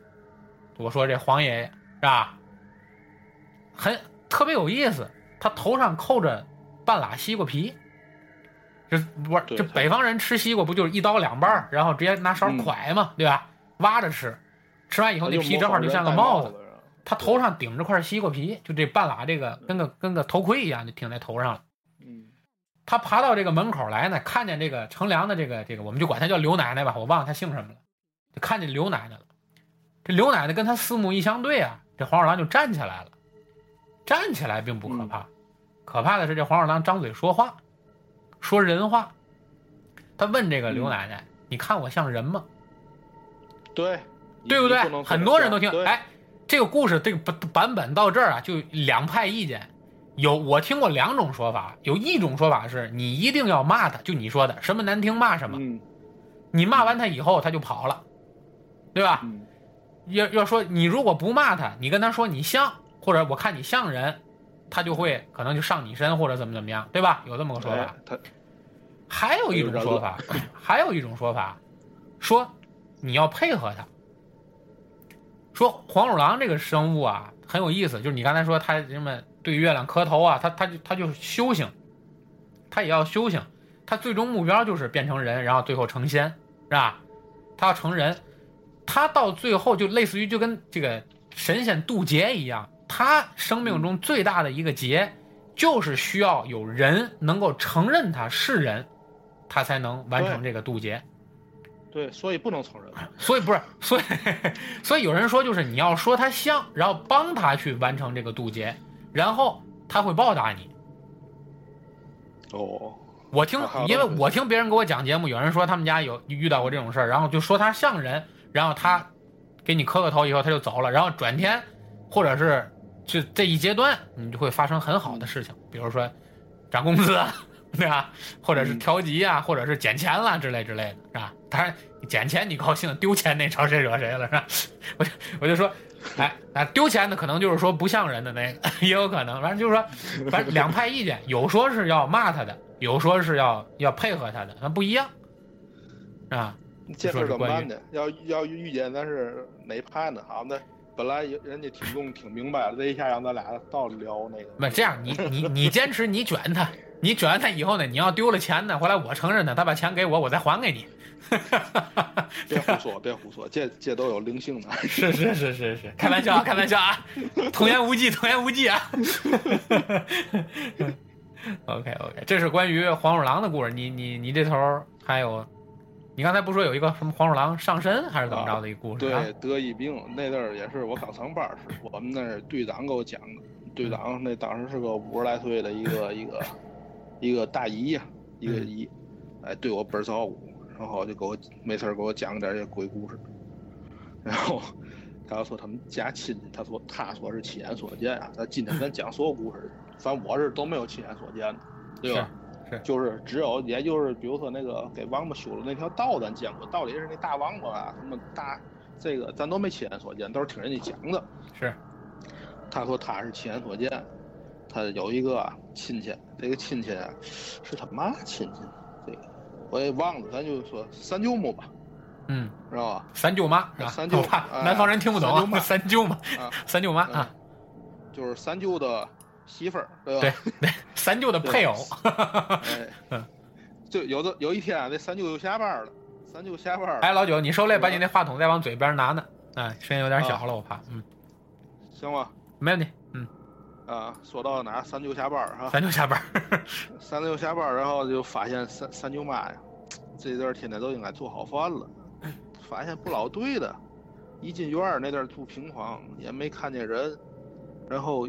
Speaker 3: 我说这黄爷爷是吧？很特别有意思，他头上扣着半拉西瓜皮，这不是这北方人吃西瓜不就是一刀两半，然后直接拿勺
Speaker 4: 嗯
Speaker 3: 蒯嘛，对吧？挖着吃，吃完以后那皮正好就像个帽子
Speaker 4: 子，
Speaker 3: 他头上顶着块西瓜皮，就这半拉这个跟个跟个头盔一样，就顶在头上了。
Speaker 4: 嗯
Speaker 3: 他爬到这个门口来呢，看见这个乘凉的这个这个，我们就管他叫刘奶奶吧，我忘了他姓什么了，就看见刘奶奶了。这刘奶奶跟他四目一相对啊，这黄鼠狼就站起来了。站起来并不可怕，可怕的是这黄鼠狼张嘴说话，说人话。他问这个刘奶奶：“你看我像人吗？”
Speaker 4: 对，
Speaker 3: 对不对很多人都听。
Speaker 4: 对
Speaker 3: 哎，这个故事这个版版本到这儿啊，就两派意见。有我听过两种说法，有一种说法是你一定要骂他，就你说的什么难听骂什么，
Speaker 4: 嗯
Speaker 3: 你骂完他以后他就跑了，对吧？
Speaker 4: 嗯
Speaker 3: 要要说你如果不骂他，你跟他说你像，或者我看你像人，他就会可能就上你身或者怎么怎么样，对吧？有这么个说法。
Speaker 4: 哎他
Speaker 3: 还有一种说法，还有一种说法，说你要配合他。说黄鼠狼这个生物啊很有意思，就是你刚才说它什么对月亮磕头啊，它它就它就修行，它也要修行，它最终目标就是变成人，然后最后成仙，是吧？它要成人，它到最后就类似于就跟这个神仙渡劫一样，他生命中最大的一个劫，就是需要有人能够承认他是人，他才能完成这个渡劫。
Speaker 4: 对，所以不能承认。
Speaker 3: 所以不是，所以 所以有人说，就是你要说他像，然后帮他去完成这个渡劫，然后他会报答你。
Speaker 4: 哦，
Speaker 3: 我听因为我听别人给我讲节目，有人说他们家有遇到过这种事儿，然后就说他像人，然后他给你磕个头以后他就走了，然后转天或者是就这一阶段，你就会发生很好的事情，比如说涨工资啊，对吧？或者是
Speaker 4: 嗯
Speaker 3: 调级啊，或者是捡钱啦之类之类的，是吧？当然捡钱你高兴，丢钱那招谁惹谁了，是吧？我就我就说。哎，啊，丢钱的可能就是说不像人的那个，也有可能。反正就是说，反正两派意见，有说是要骂他的，有说是要要配合他的，那不一样，啊，
Speaker 4: 这事儿怎么办呢？要要遇见咱是哪派呢？好那，本来有人家听众挺明白了，这一下让咱俩倒聊那个。
Speaker 3: 不这样，你你你坚持你卷他，你卷他以后呢，你要丢了钱呢，后来我承认他，他把钱给我，我再还给你。
Speaker 4: 别胡说，别胡说，这这都有灵性的。
Speaker 3: 是是是是是，开玩笑啊，开玩笑啊，童言无忌，童言无忌啊。OK OK，这是关于黄鼠狼的故事。你你你这头儿还有，你刚才不说有一个什么黄鼠狼上身还是怎么着的一个故事啊？
Speaker 4: 对，得疫病那阵儿也是我刚上班儿时，我们那儿队长给我讲的。队长那当时是个五十来岁的一个一个一个大姨呀、一个姨，哎，对我倍儿照顾，然后就给我没事儿给我讲点儿这鬼故事。然后他说他们家亲戚，他说他说是亲眼所见啊。咱今天咱讲所有故事，反正我是都没有亲眼所见的，对吧？
Speaker 3: 是
Speaker 4: 就是只有，也就是比如说那个给王八修的那条道，咱见过，到底是那大王八啊，什么大这个咱都没亲眼所见，都是听人家讲的。
Speaker 3: 是，
Speaker 4: 他说他是亲眼所见，他有一个啊亲戚，这个亲戚啊是他妈亲戚，这个我也忘了，咱就说三舅母吧，
Speaker 3: 嗯，
Speaker 4: 知道吧？
Speaker 3: 三舅妈？
Speaker 4: 三舅
Speaker 3: 我怕
Speaker 4: 哎
Speaker 3: 南方人听不懂啊，三
Speaker 4: 三
Speaker 3: 舅妈，
Speaker 4: 啊，
Speaker 3: 三舅妈
Speaker 4: 嗯
Speaker 3: 啊，
Speaker 4: 就是三舅的媳妇儿，对吧？
Speaker 3: 对对，三舅的配偶，
Speaker 4: 哎
Speaker 3: 嗯，
Speaker 4: 就有的有一天啊，这三舅又下班了，三舅下班了，
Speaker 3: 哎，老九，你受累，把你那话筒再往嘴边拿拿，哎，声音有点小了，我怕，嗯，
Speaker 4: 行吧？
Speaker 3: 没问题，嗯，
Speaker 4: 啊，说到哪儿？三舅下班儿哈，
Speaker 3: 三舅下班，
Speaker 4: 三舅下班儿，然后就发现三三舅妈呀，这阵儿天天都应该做好饭了，发现不老对的，一进院儿那阵住平房，也没看见人，然后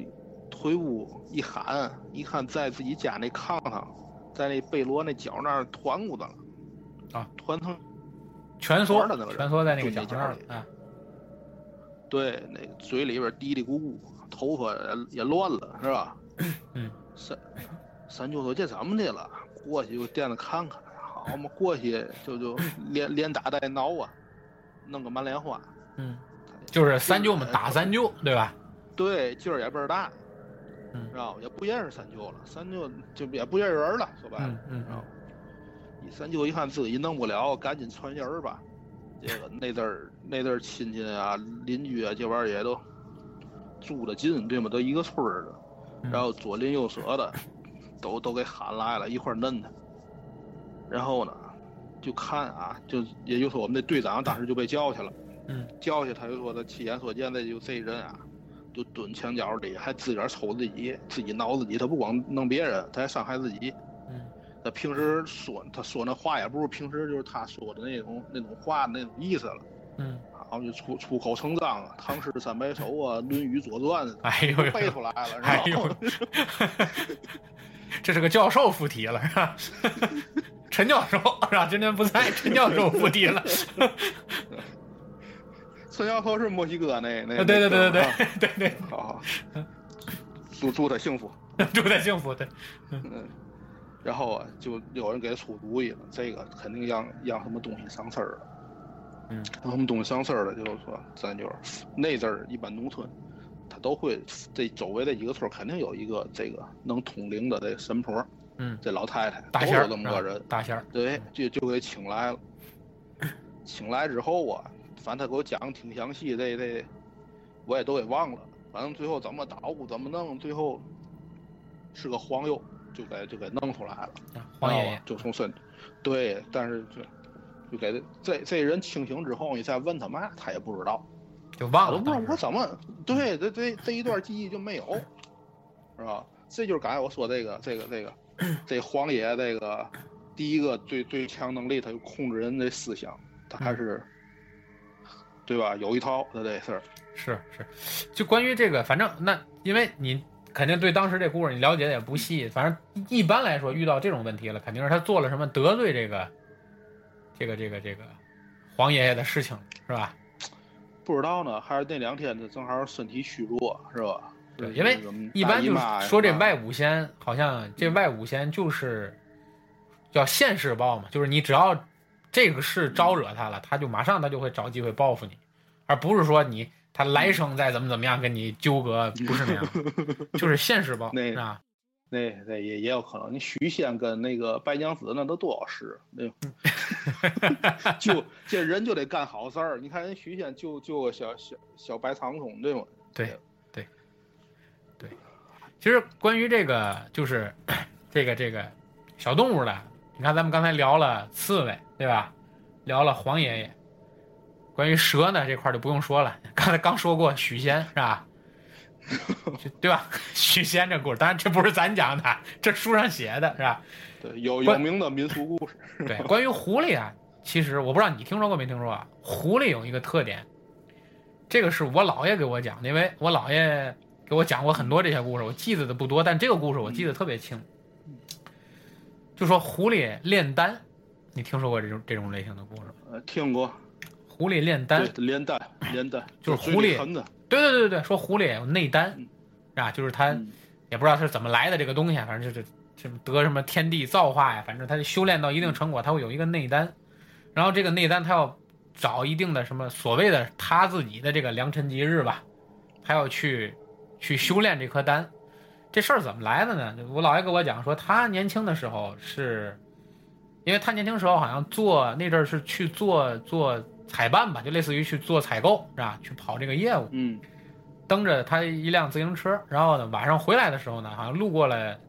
Speaker 4: 回屋一喊，一看在自己家那炕上，在那被窝那角那儿团咕的了，
Speaker 3: 啊，
Speaker 4: 团成
Speaker 3: 蜷缩
Speaker 4: 的那个，人
Speaker 3: 蜷缩在那个角
Speaker 4: 就那里
Speaker 3: 啊，
Speaker 4: 对，那嘴里边嘀嘀咕咕，头发也也乱了，是吧？
Speaker 3: 嗯，
Speaker 4: 三三舅说这怎么的了？过去就垫着看看，好嘛，过去就就 连连打带挠啊，弄个满脸花。
Speaker 3: 嗯，就是三舅们打三舅，对吧？
Speaker 4: 对，劲儿也倍儿大，
Speaker 3: 嗯
Speaker 4: 知道吧也不认识三舅了，三舅就也不认识人了，说白了
Speaker 3: 嗯，嗯
Speaker 4: 知道吧一三舅一看自己弄不了，赶紧传人吧。这个那阵儿那阵儿亲戚啊、邻居啊，这玩意儿也都住的近，对吗？都一个村儿的，
Speaker 3: 嗯
Speaker 4: 然后左邻右舍的都都给喊来了，一块儿弄他。然后呢，就看啊，就也就是我们那队长当时就被叫去了。
Speaker 3: 嗯，
Speaker 4: 叫去他就说他亲眼所见的就这人啊，就蹲墙角里，还自个儿抽自己，自己挠自己。他不光弄别人，他还伤害自己。
Speaker 3: 嗯，
Speaker 4: 他平时说他说那话也不是平时就是他说的那种那种话那种意思了。
Speaker 3: 嗯，
Speaker 4: 然后就出出口成章啊，唐诗三百首啊，《论语》《左传》
Speaker 3: 哎呦呦，
Speaker 4: 背出来了，
Speaker 3: 哎呦，这是个教授附体了是吧？陈教授是吧？今天不在，陈教授附体了。
Speaker 4: 陈教授是墨西哥那那，
Speaker 3: 对对对对对
Speaker 4: 啊
Speaker 3: 对对，
Speaker 4: 好好，祝祝他幸福。
Speaker 3: 祝他幸福。对，
Speaker 4: 嗯，然后啊，就有人给他出主意了，这个肯定让让什么东西上身儿了。
Speaker 3: 嗯，
Speaker 4: 让什么东西上身儿了，就是说，咱就是那阵儿一般农村，他都会这周围的几个村儿肯定有一个这个能通灵的这个神婆，
Speaker 3: 嗯，
Speaker 4: 这老太太
Speaker 3: 大仙儿
Speaker 4: 都有这么个人，
Speaker 3: 大仙儿。
Speaker 4: 对，就就给请来了。请来之后啊，反正他给我讲的挺详细，这这我也都给忘了。反正最后怎么捣鼓怎么弄，最后是个黄油，就给就给弄出来了。
Speaker 3: 啊黄爷爷，
Speaker 4: 就从身，对，但是就就给这这人清醒之后，你再问他嘛，他也不知道，
Speaker 3: 就忘了
Speaker 4: 我都不知道。我怎么对这这这一段记忆就没有，是吧？这就是刚才我说这个这个这个这黄爷这个第一个最最强能力，他就控制人的思想，他还是、对吧？有一套的这事儿，
Speaker 3: 是是，就关于这个，反正那因为你肯定对当时这故事你了解的也不细，反正一般来说遇到这种问题了，肯定是他做了什么得罪这个这个这个这个黄爷爷的事情，是吧？
Speaker 4: 不知道呢，还是那两天他正好身体虚弱，是吧？
Speaker 3: 对，因为一般就是说这外五仙，好像这外五仙就是叫现世报嘛，就是你只要这个事招惹他了，他就马上他就会找机会报复你，而不是说你他来生再怎么怎么样跟你纠葛，不是那样，就是现实报，
Speaker 4: 那
Speaker 3: 是吧？
Speaker 4: 那那也也有可能，你许仙跟那个白娘子那都多少事，那 就这人就得干好事儿。你看人许仙救救个小小小白苍松，对吗？
Speaker 3: 对对对，其实关于这个就是 这个这个小动物的，你看咱们刚才聊了刺猬，对吧？聊了黄爷爷，关于蛇呢这块就不用说了，刚才刚说过许仙是吧？对吧？许仙这故事，当然这不是咱讲的，这书上写的是吧？
Speaker 4: 对，有有名的民俗故事。
Speaker 3: 对，关于狐狸啊，其实我不知道你听说过没听说啊？狐狸有一个特点，这个是我姥爷给我讲的，因为我姥爷给我讲过很多这些故事，我记得的不多，但这个故事我记得特别清。就说狐狸炼丹，你听说过这种这种类型的故事吗？
Speaker 4: 呃，听过，
Speaker 3: 狐狸炼丹
Speaker 4: 炼，，丹炼丹，
Speaker 3: 就是狐狸对对对对对，说狐狸有内丹
Speaker 4: 嗯，
Speaker 3: 是吧？就是它
Speaker 4: 嗯
Speaker 3: 也不知道是怎么来的这个东西，反正就是什么得什么天地造化呀，反正他修炼到一定成果，他会有一个内丹，然后这个内丹他要找一定的什么所谓的他自己的这个良辰吉日吧，他要去去修炼这颗丹。这事儿怎么来的呢？我姥爷跟我讲说，他年轻的时候是，因为他年轻时候好像做那阵儿是去做做采办吧，就类似于去做采购是吧？去跑这个业务。
Speaker 4: 嗯
Speaker 3: 蹬着他一辆自行车，然后呢，晚上回来的时候呢，好像路过了，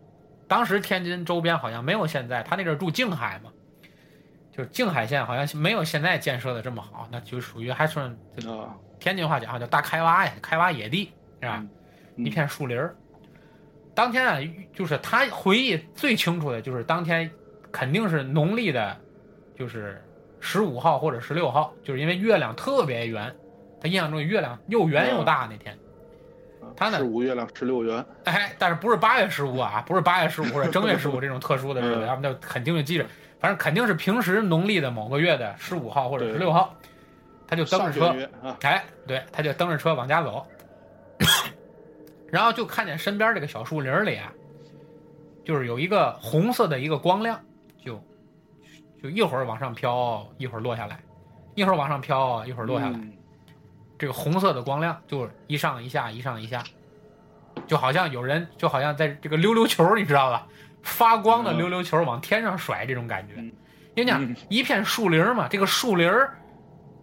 Speaker 3: 当时天津周边好像没有现在，他那阵儿住静海嘛，就是静海县好像没有现在建设的这么好，那就属于还算这
Speaker 4: 个，
Speaker 3: 天津话讲叫大开挖呀，开挖野地是吧？
Speaker 4: 嗯
Speaker 3: 一片树林儿。当天啊，就是他回忆最清楚的就是当天肯定是农历的，就是十五号或者十六号，就是因为月亮特别圆，他印象中月亮又圆又大那天。他呢
Speaker 4: 十五月亮十六圆，
Speaker 3: 哎，但是不是八月十五啊，不是八月十五或者 正月十五这种特殊的日子，
Speaker 4: 嗯。
Speaker 3: 要不就肯定就记着，反正肯定是平时农历的某个月的十五号或者十六号，他就蹬着车哎，对，他就蹬着车往家走，然后就看见身边这个小树林里啊，就是有一个红色的一个光亮，就就一会儿往上飘，一会儿落下来，一会儿往上飘，一会儿落下来。
Speaker 4: 嗯
Speaker 3: 这个红色的光亮就是一上一下，一上一下，就好像有人，就好像在这个溜溜球，你知道吧？发光的溜溜球往天上甩这种感觉。
Speaker 4: 嗯
Speaker 3: 因为你想
Speaker 4: 嗯
Speaker 3: 一片树林嘛，这个树林儿，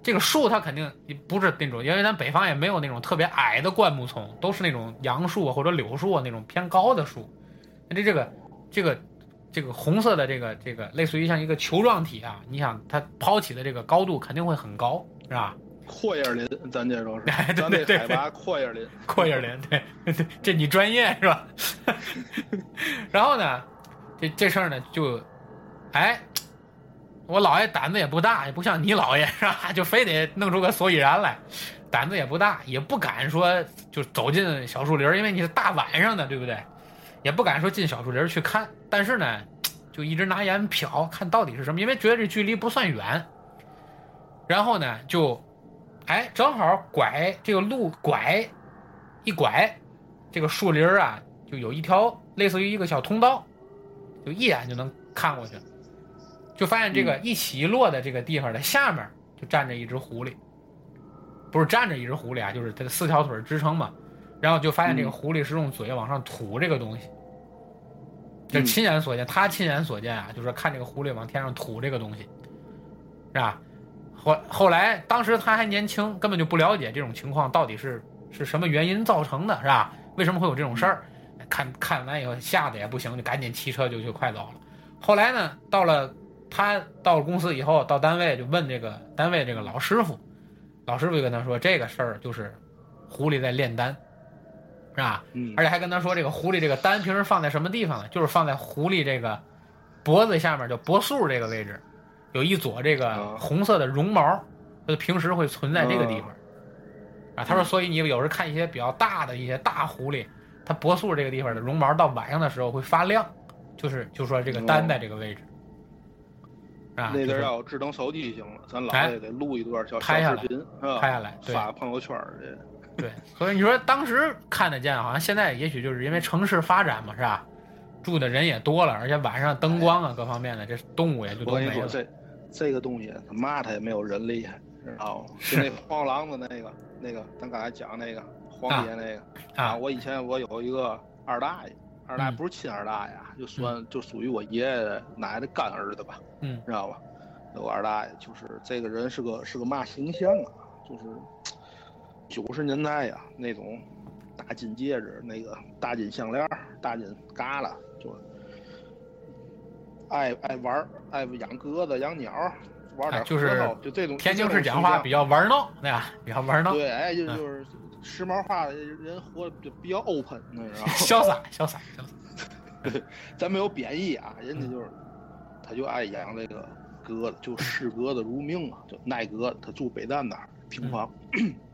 Speaker 3: 这个树它肯定不是那种，因为咱北方也没有那种特别矮的灌木丛，都是那种杨树啊或者柳树啊那种偏高的树。那这这个这个这个红色的这个这个类似于像一个球状体啊，你想它抛起的这个高度肯定会很高，是吧？
Speaker 4: 阔叶林，咱这都是，
Speaker 3: 哎
Speaker 4: 咱这海拔阔叶林，
Speaker 3: 阔叶林，对对，这你专业是吧？然后呢，这这事儿呢就，哎，我姥爷胆子也不大，也不像你姥爷是吧？就非得弄出个所以然来，胆子也不大，也不敢说就走进小树林，因为你是大晚上的，对不对？也不敢说进小树林去看，但是呢，就一直拿眼瞟，看到底是什么，因为觉得这距离不算远。然后呢，就，哎，正好拐这个路拐，一拐，这个树林儿啊，就有一条类似于一个小通道，就一眼就能看过去，就发现这个一起一落的这个地方的下面就站着一只狐狸，不是站着一只狐狸啊，就是它的四条腿支撑嘛，然后就发现这个狐狸是用嘴往上吐这个东西，这
Speaker 4: 嗯
Speaker 3: 亲眼所见，他亲眼所见啊，就是看这个狐狸往天上吐这个东西，是吧？后后来，当时他还年轻，根本就不了解这种情况到底是是什么原因造成的，是吧？为什么会有这种事儿？看看完以后吓得也不行，就赶紧骑车就就快走了。后来呢，到了他到了公司以后，到单位就问这个单位这个老师傅，老师傅就跟他说这个事儿就是狐狸在炼丹，是吧？
Speaker 4: 嗯
Speaker 3: 而且还跟他说，这个狐狸这个丹平时放在什么地方呢？就是放在狐狸这个脖子下面，就脖束这个位置，有一撮这个
Speaker 4: 啊
Speaker 3: 红色的绒毛，它平时会存在这个地方。啊，他说，所以你有时候看一些比较大的一些大狐狸，它脖束这个地方的绒毛到晚上的时候会发亮，就是就说这个丹在这个位置。啊，
Speaker 4: 那
Speaker 3: 就是
Speaker 4: 阵儿要有智能手机行了，咱
Speaker 3: 哎
Speaker 4: 姥爷得录一段小
Speaker 3: 拍下来
Speaker 4: 小视频，
Speaker 3: 拍下来，对
Speaker 4: 发朋友圈去。
Speaker 3: 对，所以你说当时看得见，好像现在也许就是因为城市发展嘛，是吧？住的人也多了，而且晚上灯光啊各方面的，这动物也就
Speaker 4: 我跟你说，
Speaker 3: 都没了。
Speaker 4: 这这个东西他骂他也没有人厉害，知道吗？就那黄狼的那个那个，咱刚才讲那个黄爷那个
Speaker 3: 啊
Speaker 4: 我以前我有一个二大爷，二大爷
Speaker 3: 嗯
Speaker 4: 不是亲二大爷啊，就算就属于我爷爷奶奶的干儿子吧，
Speaker 3: 嗯
Speaker 4: 知道吧？我二大爷就是这个人是个是个嘛形象啊，就是 九十年代呀、那种大金戒指、那个大金项链、大金嘎啦，就是爱爱玩儿、爱养鸽子、养鸟儿，玩点
Speaker 3: 哎就是
Speaker 4: 就这种。
Speaker 3: 天津市讲话比较玩闹，对吧？比较玩闹，
Speaker 4: 对，哎，就
Speaker 3: 嗯
Speaker 4: 就是时髦化的人活得就比较 open，你知道吗？
Speaker 3: 潇洒潇洒潇洒。
Speaker 4: 咱没有贬义啊，人家就是，他就爱养这个鸽子，就视鸽子如命啊，就耐鸽子。他住北站那儿平房，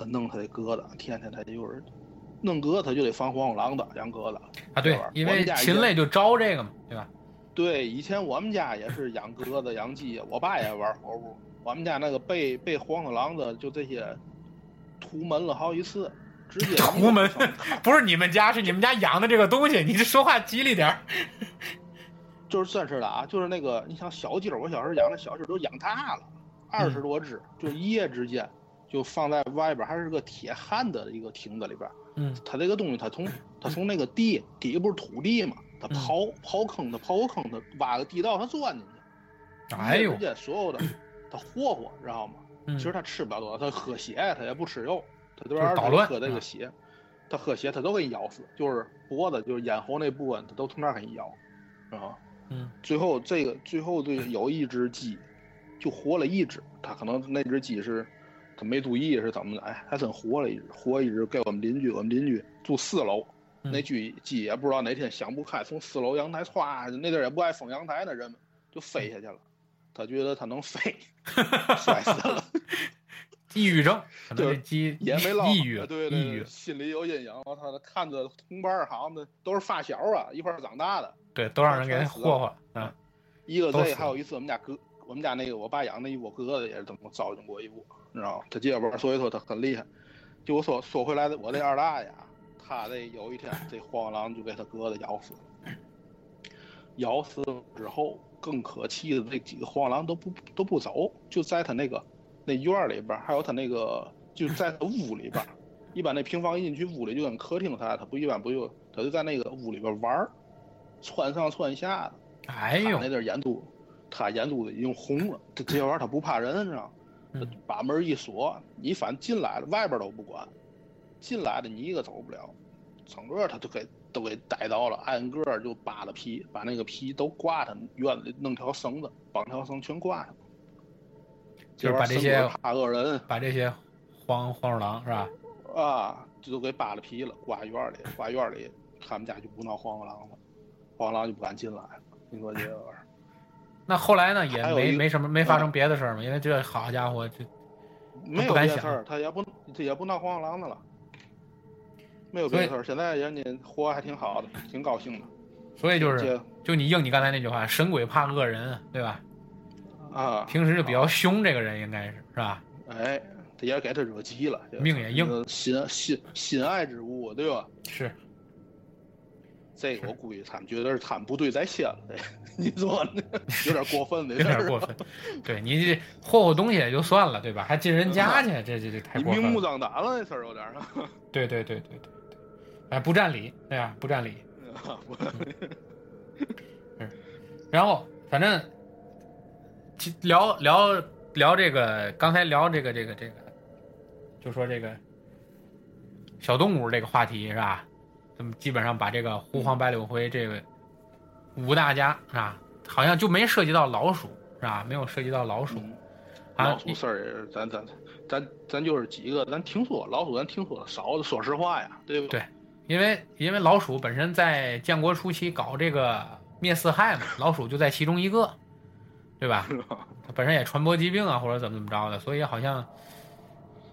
Speaker 4: 他弄他的鸽子，天天他就是弄鸽子，他就得放黄鼠狼的养鸽子。
Speaker 3: 啊，对因为禽类就招这个嘛，对吧？
Speaker 4: 对，以前我们家也是养鸽子、养鸡，我爸也玩活物。我们家那个被被黄鼠狼的就这些屠门了好几次，直接
Speaker 3: 屠门不是你们家，是你们家养的这个东西，你这说话吉利点儿。
Speaker 4: 就是算是的啊，就是那个你像小鸡儿，我小时候养的小鸡儿都养大了，二十多只，就一夜之间就放在外边，还是个铁焊的一个亭子里边。
Speaker 3: 嗯
Speaker 4: 它这个东西，它从 它从那个地底下不是土地嘛，它
Speaker 3: 嗯
Speaker 4: 刨刨坑，它刨个坑，它挖个地道，它钻进去。
Speaker 3: 哎呦
Speaker 4: 一夜之，间所有的 它霍霍，知道吗？
Speaker 3: 嗯
Speaker 4: 其实它吃不了多少，它喝血，它也不吃肉，它这
Speaker 3: 就是
Speaker 4: 玩意儿
Speaker 3: 捣乱
Speaker 4: 喝这
Speaker 3: 嗯
Speaker 4: 个血，它喝血它都给你咬死，就是脖子就是咽喉那部分，它都从那儿给你咬，知道吗？
Speaker 3: 嗯
Speaker 4: 最后这个最后这个有一只鸡，就活了一只，它可能那只鸡是他没注意是怎么的，哎，还真活了一只，活一只给我们邻居，我们邻居住四楼，
Speaker 3: 嗯
Speaker 4: 那鸡鸡也不知道哪天想不开，从四楼阳台歘，那阵儿也不爱封阳台那，人们就飞下去了，他觉得他能飞，摔死了。
Speaker 3: 抑郁症，可能
Speaker 4: 就是
Speaker 3: 鸡
Speaker 4: 也没落，
Speaker 3: 抑郁，
Speaker 4: 对对
Speaker 3: 抑郁
Speaker 4: 对，心里有阴影。我操，看着同伴儿好像都是发小啊，一块儿长大的。
Speaker 3: 对，都让人给霍霍了。嗯，
Speaker 4: 一个
Speaker 3: 都死
Speaker 4: 这还有一次我们家鸽，我们家那个我爸养那一窝鸽子也是这么糟践过一窝，你知道吗？他接着玩，所以说他很厉害。就我说说回来的，我这二大爷啊，他这有一天这黄鼠狼就给他鸽子咬死了，咬死之后更可气的，那几个黄鼠狼都不都不走，就在他那个那院儿里边儿，还有他那个就在他屋里边儿。一般那平房一进去屋里就跟客厅似的，他不一般不就他就在那个屋里边玩儿，窜上窜下的。
Speaker 3: 哎呦
Speaker 4: 那，阵儿眼珠，他眼珠子已经红了。这这玩意儿他不怕人，知道吗？
Speaker 3: 嗯
Speaker 4: 把门一锁，你反正进来了，外边都不管，进来的你一个走不了，整个他都给都给逮到了，挨个儿就扒了皮，把那个皮都挂他院子里，弄条绳子，绑条绳全挂上。
Speaker 3: 就是把这些
Speaker 4: 怕恶人
Speaker 3: 把这些黄黄鼠狼是吧？
Speaker 4: 啊，这都给扒了皮了，挂院里，挂院里，他们家就不闹黄鼠狼了，黄鼠狼就不敢进来了。你说这个玩意儿，
Speaker 3: 那后来呢，也没没什么没发生别的事儿嘛，因为这好家伙，这
Speaker 4: 没有别的事儿，他也不他也不闹黄鼠狼的了，没有别的事儿。现在人家活还挺好的，挺高兴的。
Speaker 3: 所以就是
Speaker 4: 这
Speaker 3: 就你应你刚才那句话，神鬼怕恶人，对吧？
Speaker 4: 啊，
Speaker 3: 平时就比较凶，这个人应该是是吧？
Speaker 4: 哎，他也给他惹急了，
Speaker 3: 命也硬
Speaker 4: 心心心爱之物，对吧？
Speaker 3: 是，
Speaker 4: 这个我估计他们觉得是他们不对在先了，你说有点过分，这
Speaker 3: 有点过分。对你这霍霍东西也就算了，对吧？还进人家去，这这这太过分了。
Speaker 4: 明目张胆了，那事儿有点。
Speaker 3: 对对对对对对，哎，不占理，对吧？不占理。然后反正其聊聊聊这个，刚才聊这个这个这个，就说这个小动物这个话题是吧？咱们基本上把这个狐黄白柳灰这个五大家是吧？好像就没涉及到老鼠是吧？没有涉及到老鼠。
Speaker 4: 老鼠事儿咱咱咱咱就是几个，咱听说老鼠，咱听说的少的，说实话呀，对不
Speaker 3: 对因为因为老鼠本身在建国初期搞这个灭四害嘛，老鼠就在其中一个，对吧？它本身也传播疾病啊，或者怎么怎么着的，所以好像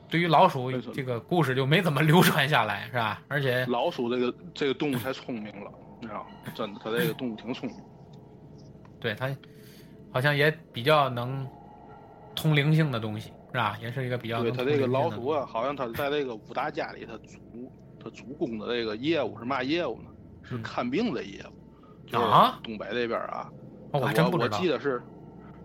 Speaker 3: 对于老鼠这个故事就没怎么流传下来，是吧？而且
Speaker 4: 老鼠这个这个动物太聪明了，你知道吗？真的，它这个动物挺聪明。
Speaker 3: 对它好像也比较能通灵性的东西，是吧？也是一个比较
Speaker 4: 对它这个老鼠啊，好像它在这个五大家里，它主它主攻的这个业务是嘛业务呢？是
Speaker 3: 嗯
Speaker 4: 看病的业务。就是
Speaker 3: 啊
Speaker 4: 东北这边啊，
Speaker 3: 哦我还真不知道
Speaker 4: 我记。得是，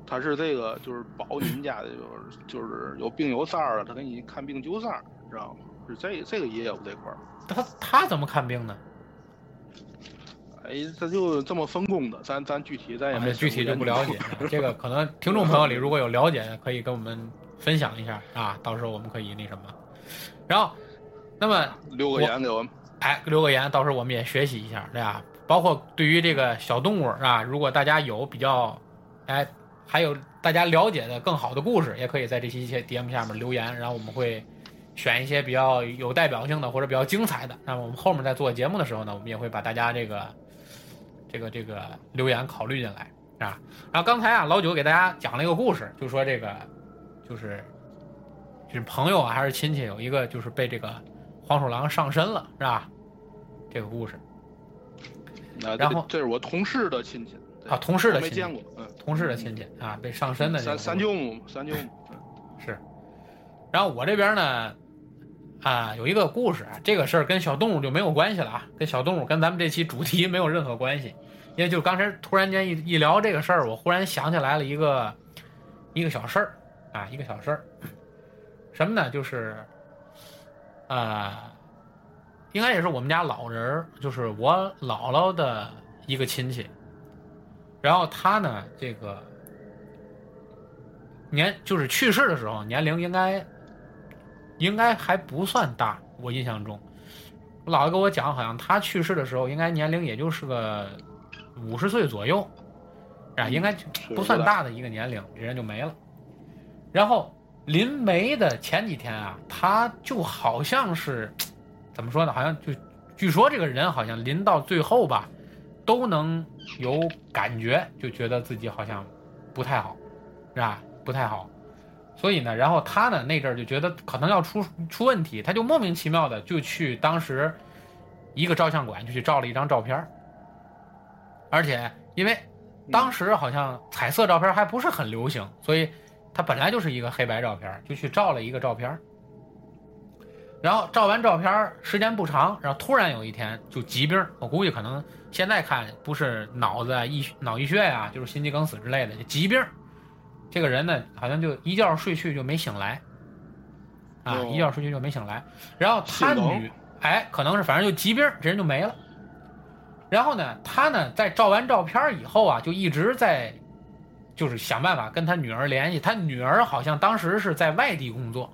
Speaker 4: 他是这个就是保你们家的，就是就是有病有灾儿了，他给你看病救灾儿，知道吗？是这这个业务这块儿。
Speaker 3: 他他怎么看病呢？
Speaker 4: 哎，他就这么分工的，咱咱具体咱也没、
Speaker 3: 啊具体就不了 解。这个可能听众朋友里如果有了解的，可以跟我们分享一下啊，到时候我们可以那什么。然后，那么
Speaker 4: 留个言给我们。
Speaker 3: 哎留个言，到时候我们也学习一下，对吧？包括对于这个小动物啊，如果大家有比较，哎，还有大家了解的更好的故事，也可以在这期节目下面留言，然后我们会选一些比较有代表性的或者比较精彩的。那么我们后面在做节目的时候呢，我们也会把大家这个这个这个留言考虑进来啊。然后刚才啊，老九给大家讲了一个故事，就说这个就是就是朋友啊还是亲戚有一个就是被这个黄鼠狼上身了，是吧？这个故事
Speaker 4: 啊，
Speaker 3: 然后
Speaker 4: 这这是我同事的亲戚
Speaker 3: 啊，同事的亲戚
Speaker 4: 我没见过，嗯，
Speaker 3: 同事的亲戚啊，被上身的这个
Speaker 4: 三三舅母，三舅母，嗯
Speaker 3: 是。然后我这边呢，啊，有一个故事啊，这个事儿跟小动物就没有关系了啊，跟小动物跟咱们这期主题没有任何关系，因为就刚才突然间一一聊这个事儿，我忽然想起来了一个一个小事儿啊，一个小事儿，什么呢？就是啊、应该也是我们家老人儿，就是我姥姥的一个亲戚，然后他呢，这个年就是去世的时候年龄应该应该还不算大，我印象中，我姥爷跟我讲，好像他去世的时候应该年龄也就是个五十岁左右，啊，应该不算大的一个年龄，这人就没了。然后临没的前几天啊，他就好像是怎么说呢？好像就据说这个人好像临到最后吧，都能有感觉，就觉得自己好像不太好，是吧？不太好。所以呢，然后他呢那阵儿就觉得可能要出出问题，他就莫名其妙的就去当时一个照相馆就去照了一张照片儿而且因为当时好像彩色照片还不是很流行，所以他本来就是一个黑白照片，就去照了一个照片儿然后照完照片儿时间不长，然后突然有一天就疾病，我估计可能现在看不是脑子啊溢脑溢血呀、就是心肌梗死之类的疾病。这个人呢，好像就一觉睡去就没醒来，啊，
Speaker 4: 哦
Speaker 3: 一觉睡去就没醒来。然后他女，哎，可能是反正就疾病，这人就没了。然后呢，他呢在照完照片以后啊，就一直在，就是想办法跟他女儿联系。他女儿好像当时是在外地工作，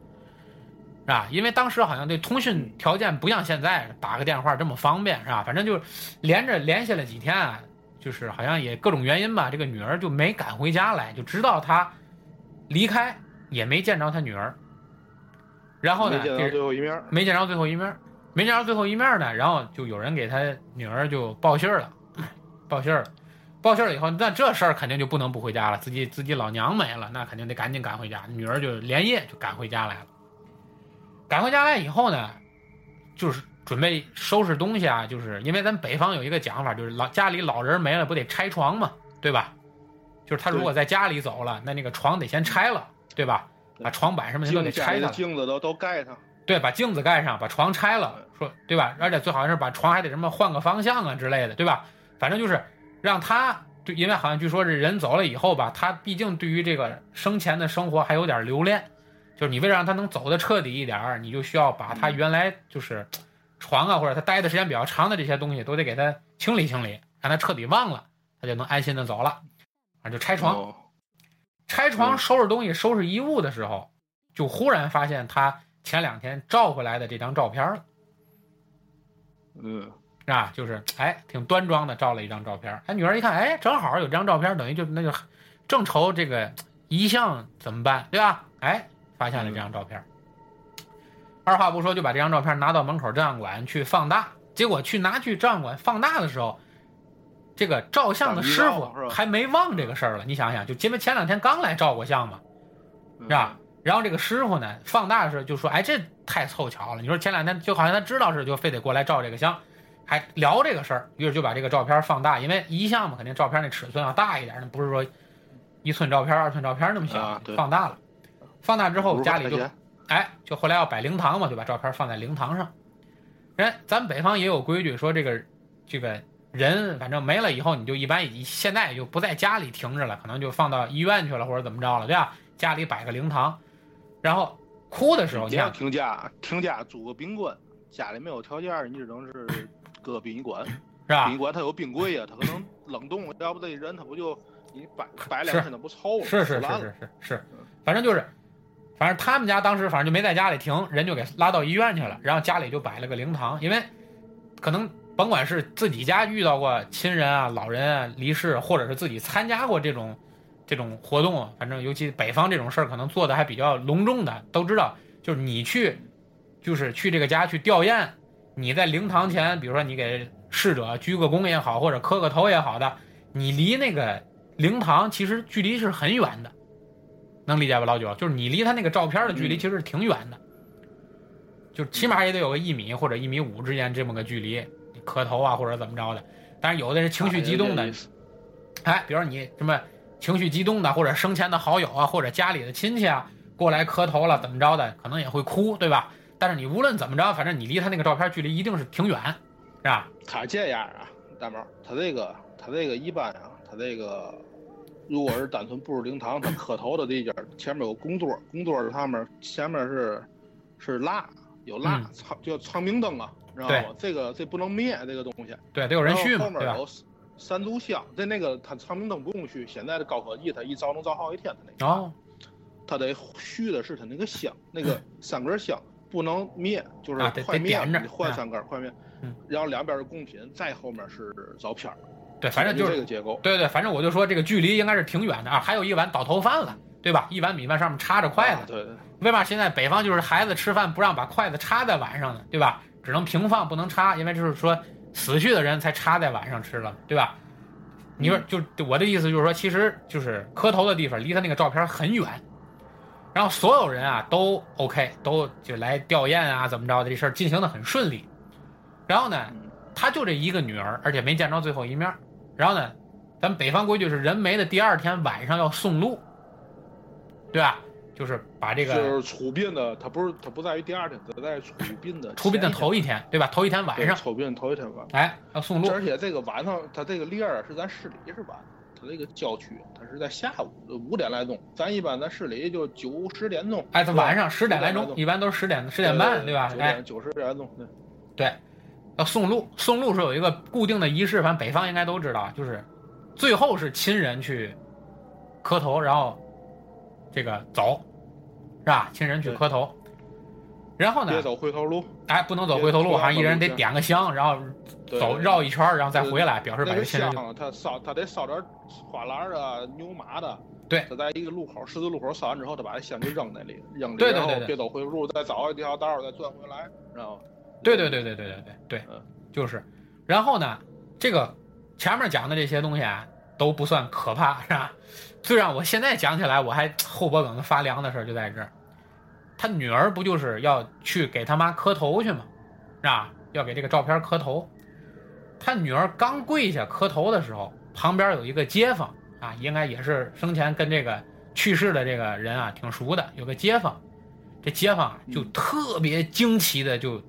Speaker 3: 是吧？因为当时好像这通讯条件不像现在打个电话这么方便，是吧？反正就连着联系了几天啊，就是好像也各种原因吧，这个女儿就没赶回家来，就直到他离开，也没见着他女儿。然后呢，
Speaker 4: 没见
Speaker 3: 着
Speaker 4: 最后一面。
Speaker 3: 没见着最后一面，没见着最后一面呢，然后就有人给他女儿就报信儿了，报信儿了，报信儿了以后，那这事儿肯定就不能不回家了，自己自己老娘没了，那肯定得赶紧赶回家，女儿就连夜就赶回家来了。赶回家来以后呢，就是准备收拾东西啊，就是因为咱北方有一个讲法，就是老家里老人没了不得拆床嘛，对吧？就是他如果在家里走了，那那个床得先拆了，对吧？把床板什么的都得拆了。
Speaker 4: 镜子都都盖上。
Speaker 3: 对，把镜子盖上，把床拆了，说对吧？而且最好是把床还得什么换个方向啊之类的，对吧？反正就是让他，对，因为好像据说这人走了以后吧，他毕竟对于这个生前的生活还有点留恋，就是你为了让他能走的彻底一点儿，你就需要把他原来就是床啊或者他待的时间比较长的这些东西都得给他清理清理，让他彻底忘了，他就能安心的走了。啊，就拆床，
Speaker 4: 哦
Speaker 3: 拆床
Speaker 4: 嗯
Speaker 3: 收拾东西、收拾衣物的时候，就忽然发现他前两天照回来的这张照片了。
Speaker 4: 嗯，
Speaker 3: 啊，就是哎，挺端庄的照了一张照片。他女儿一看，哎，正好有这张照片，等于就那就正愁这个遗像怎么办，对吧？哎，发现了这张照片。二话不说就把这张照片拿到门口照相馆去放大，结果去拿去照相馆放大的时候，这个照相的师傅还没忘这个事儿了。你想想，就因为前两天刚来照过相嘛，
Speaker 4: 是
Speaker 3: 是吧？然后这个师傅呢，放大的时候就说：“哎，这太凑巧了。你说前两天就好像他知道似的，就非得过来照这个相，还聊这个事儿，于是就把这个照片放大，因为遗像嘛，肯定照片那尺寸要大一点，那不是说一寸照片、二寸照片那么小，放大了。放大之后家里就哎，就后来要摆灵堂嘛，就把照片放在灵堂上。人咱北方也有规矩，说这个这个人反正没了以后，你就一般以现在也就不在家里停着了，可能就放到医院去了或者怎么着了，对吧？家里摆个灵堂，然后哭的时候，你想
Speaker 4: 停家停家租个宾馆，家里没有条件，你只能是 搁殡仪馆。
Speaker 3: 是吧
Speaker 4: 殡仪？馆它有冰柜呀，它可能冷冻，要不这人他不就你摆摆两天它不臭了，
Speaker 3: 是是是是是是，反正就是，反正他们家当时反正就没在家里停，人就给拉到医院去了，然后家里就摆了个灵堂，因为可能甭管是自己家遇到过亲人啊、老人啊离世，或者是自己参加过这种这种活动，反正尤其北方这种事儿，可能做的还比较隆重的，都知道，就是你去，就是去这个家去吊唁，你在灵堂前，比如说你给逝者鞠个躬也好，或者磕个头也好的，你离那个灵堂其实距离是很远的，能理解吧，老九？就是你离他那个照片的距离
Speaker 4: 嗯
Speaker 3: 其实是挺远的，就起码也得有个一米或者一米五之间这么个距离，你磕头啊或者怎么着的。但是有的人情绪激动的哎，比如你什么情绪激动的，或者生前的好友啊，或者家里的亲戚啊过来磕头了，怎么着的，可能也会哭，对吧？但是你无论怎么着，反正你离他那个照片距离一定是挺远，是吧？
Speaker 4: 他这样啊，大毛，他这个他这个一般啊，他这个如果是单纯步入灵堂，他磕头的地界儿前面有供桌，供桌上面前面是是蜡，有蜡
Speaker 3: 嗯，
Speaker 4: 长叫长明灯啊，知道
Speaker 3: 对
Speaker 4: 吗？这个这不能灭这个东西。
Speaker 3: 对，得有人续
Speaker 4: 后，后面？有三炷香，在那个它长明灯不用续，现在的高科技它一照能照好几天的那个。
Speaker 3: 哦，
Speaker 4: 它得续的是它那个香，那个 三根香不能灭，就是快灭，你换
Speaker 3: 啊
Speaker 4: 三根快灭
Speaker 3: 嗯，
Speaker 4: 然后两边是贡品，再后面是照片儿，
Speaker 3: 对，反正就是这
Speaker 4: 个结构。
Speaker 3: 对对，反正我就说这个距离应该是挺远的啊。还有一碗倒头饭了，对吧？一碗米饭上面插着筷子，
Speaker 4: 啊对对，
Speaker 3: 为嘛现在北方就是孩子吃饭不让把筷子插在碗上呢？对吧？只能平放，不能插，因为就是说死去的人才插在碗上吃了，对吧？你说就我的意思就是说，其实就是磕头的地方离他那个照片很远，然后所有人啊都 OK，都就来吊唁啊，怎么着的这事儿进行的很顺利。然后呢，
Speaker 4: 嗯
Speaker 3: 他就这一个女儿，而且没见着最后一面儿。然后呢，咱们北方规矩是人没的第二天晚上要送路，对吧？就是把这个
Speaker 4: 就是出殡的，它不是它不在于第二天，它在出殡的
Speaker 3: 出殡的头一天，对吧？头一天晚上，
Speaker 4: 出殡头一天晚上。
Speaker 3: 哎，要送路，
Speaker 4: 而且这个晚上，它这个铃儿啊是咱市里是吧，它这个郊区它是在下午五点来钟，咱一般咱市里就九十点钟。
Speaker 3: 哎，它晚上十点来钟，一般都是十点十点半，对吧？哎，
Speaker 4: 九十点钟，对。
Speaker 3: 对，要送路，送路是有一个固定的仪式，反正北方应该都知道，就是最后是亲人去磕头，然后这个走，是吧？亲人去磕头，然后呢
Speaker 4: 别，走回头路。
Speaker 3: 哎，不能走回头路，
Speaker 4: 别
Speaker 3: 好像一人得点个香，然后走绕一圈，然后再回来，表示把
Speaker 4: 那个
Speaker 3: 这亲人就
Speaker 4: 香，他烧他得烧点花篮的、牛马的。
Speaker 3: 对
Speaker 4: 他在一个路口十字路口烧完之后，他把这香就扔那里，扔里，
Speaker 3: 对对对对
Speaker 4: 然后别走回头路，再找一条道儿再转回来，知道吗？
Speaker 3: 对对对对对对对对
Speaker 4: 嗯，
Speaker 3: 就是。然后呢，这个前面讲的这些东西啊，都不算可怕，是吧？最让我现在讲起来我还后脖梗子发凉的事儿就在这儿，他女儿不就是要去给他妈磕头去吗？是吧？要给这个照片磕头。他女儿刚跪下磕头的时候，旁边有一个街坊啊，应该也是生前跟这个去世的这个人啊挺熟的，有个街坊，这街坊啊就特别惊奇的就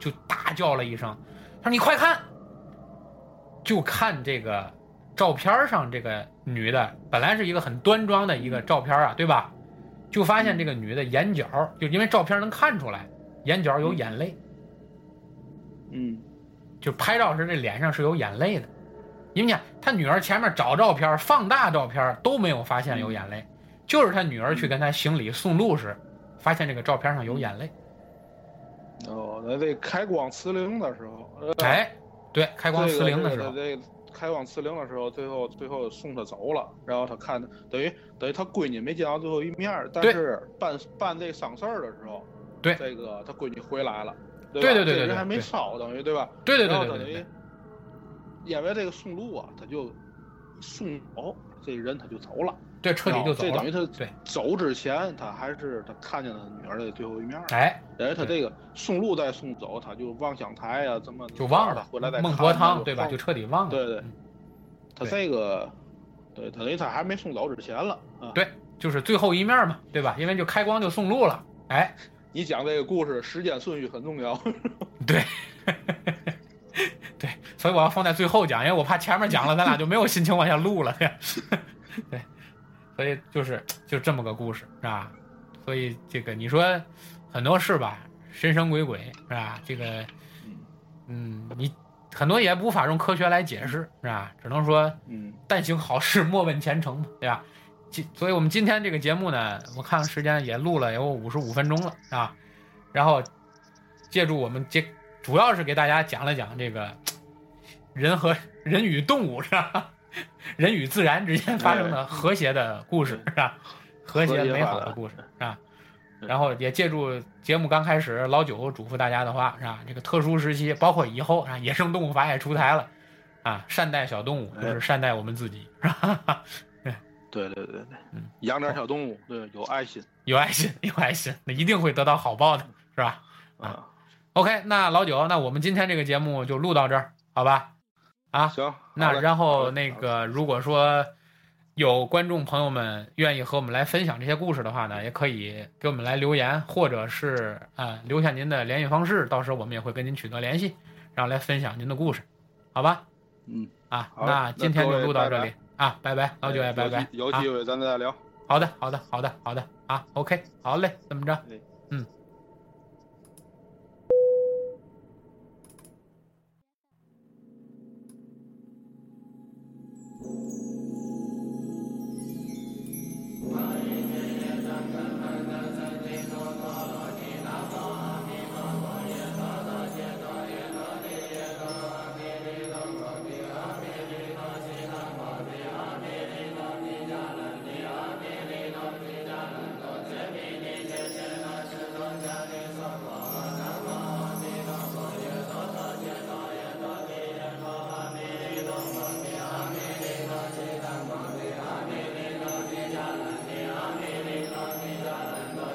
Speaker 3: 就大叫了一声，他说：“你快看！”就看这个照片上这个女的，本来是一个很端庄的一个照片啊，对吧？就发现这个女的眼角，就因为照片能看出来，眼角有眼泪，
Speaker 4: 嗯
Speaker 3: 就拍照时这脸上是有眼泪的。因为你看他女儿前面找照片、放大照片都没有发现有眼泪，就是他女儿去跟他行礼送路时，发现这个照片上有眼泪。
Speaker 4: 哦，那这开光辞灵的时候，呃，
Speaker 3: 哎，对，开光辞灵的时候，
Speaker 4: 这开光辞灵的时候，最后最后送他走了，然后他看等于等于他闺女没见到最后一面儿，但是办办这丧事儿的时候，
Speaker 3: 对
Speaker 4: 这个他闺女回来了，
Speaker 3: 对
Speaker 4: 吧
Speaker 3: 对对对
Speaker 4: 人还没烧，等于对吧？
Speaker 3: 对对对
Speaker 4: 然后等于因为这个送路啊，他就送走这人他就走了，
Speaker 3: 对，彻底就走了。
Speaker 4: 这等于他
Speaker 3: 对，
Speaker 4: 走之前他还是他看见了女儿的最后一面儿。
Speaker 3: 哎，
Speaker 4: 等于他这个送路再送走，他就望乡台呀、怎么
Speaker 3: 就忘了
Speaker 4: 回来再
Speaker 3: 孟婆
Speaker 4: 看
Speaker 3: 汤对吧？就彻底忘了。
Speaker 4: 对对
Speaker 3: 嗯，
Speaker 4: 他这个，对，他等于他还没送走之前了啊。
Speaker 3: 对，就是最后一面嘛，对吧？因为就开光就送路了。哎，
Speaker 4: 你讲这个故事时间顺序很重要。
Speaker 3: 对，对，所以我要放在最后讲，因为我怕前面讲了，咱俩就没有心情往下录了。对，所以就是就这么个故事，是吧？所以这个你说很多事吧，神神鬼鬼，是吧？这个，嗯，你很多也无法用科学来解释，是吧？只能说
Speaker 4: 嗯
Speaker 3: 但行好事，莫问前程嘛，对吧？今，所以我们今天这个节目呢，我看时间也录了有五十五分钟了啊。然后借助我们这，主要是给大家讲了讲这个人和人与动物是吧？人与自然之间发生的和谐的故事是吧？和谐美好的故事是吧？然后也借助节目刚开始老九嘱咐大家的话是吧？这个特殊时期，包括以后啊，野生动物法也出台了啊，善待小动物就是善待我们自己是吧？
Speaker 4: 对对对对，
Speaker 3: 嗯，
Speaker 4: 养点小动物，对，有爱心
Speaker 3: 有爱心，有爱心，那一定会得到好报的，是吧
Speaker 4: 啊。
Speaker 3: ？OK，那老九，那我们今天这个节目就录到这儿，好吧？啊，
Speaker 4: 行，
Speaker 3: 那然后那个，如果说有观众朋友们愿意和我们来分享这些故事的话呢，也可以给我们来留言，或者是啊、留下您的联系方式，到时候我们也会跟您取得联系，然后来分享您的故事，好吧？
Speaker 4: 嗯，
Speaker 3: 啊，那今天就录到这里
Speaker 4: 拜拜
Speaker 3: 啊，拜拜，老九也拜拜，啊
Speaker 4: 有机会咱再聊。
Speaker 3: 好的，好的，好的，好的啊，OK，好嘞，这么着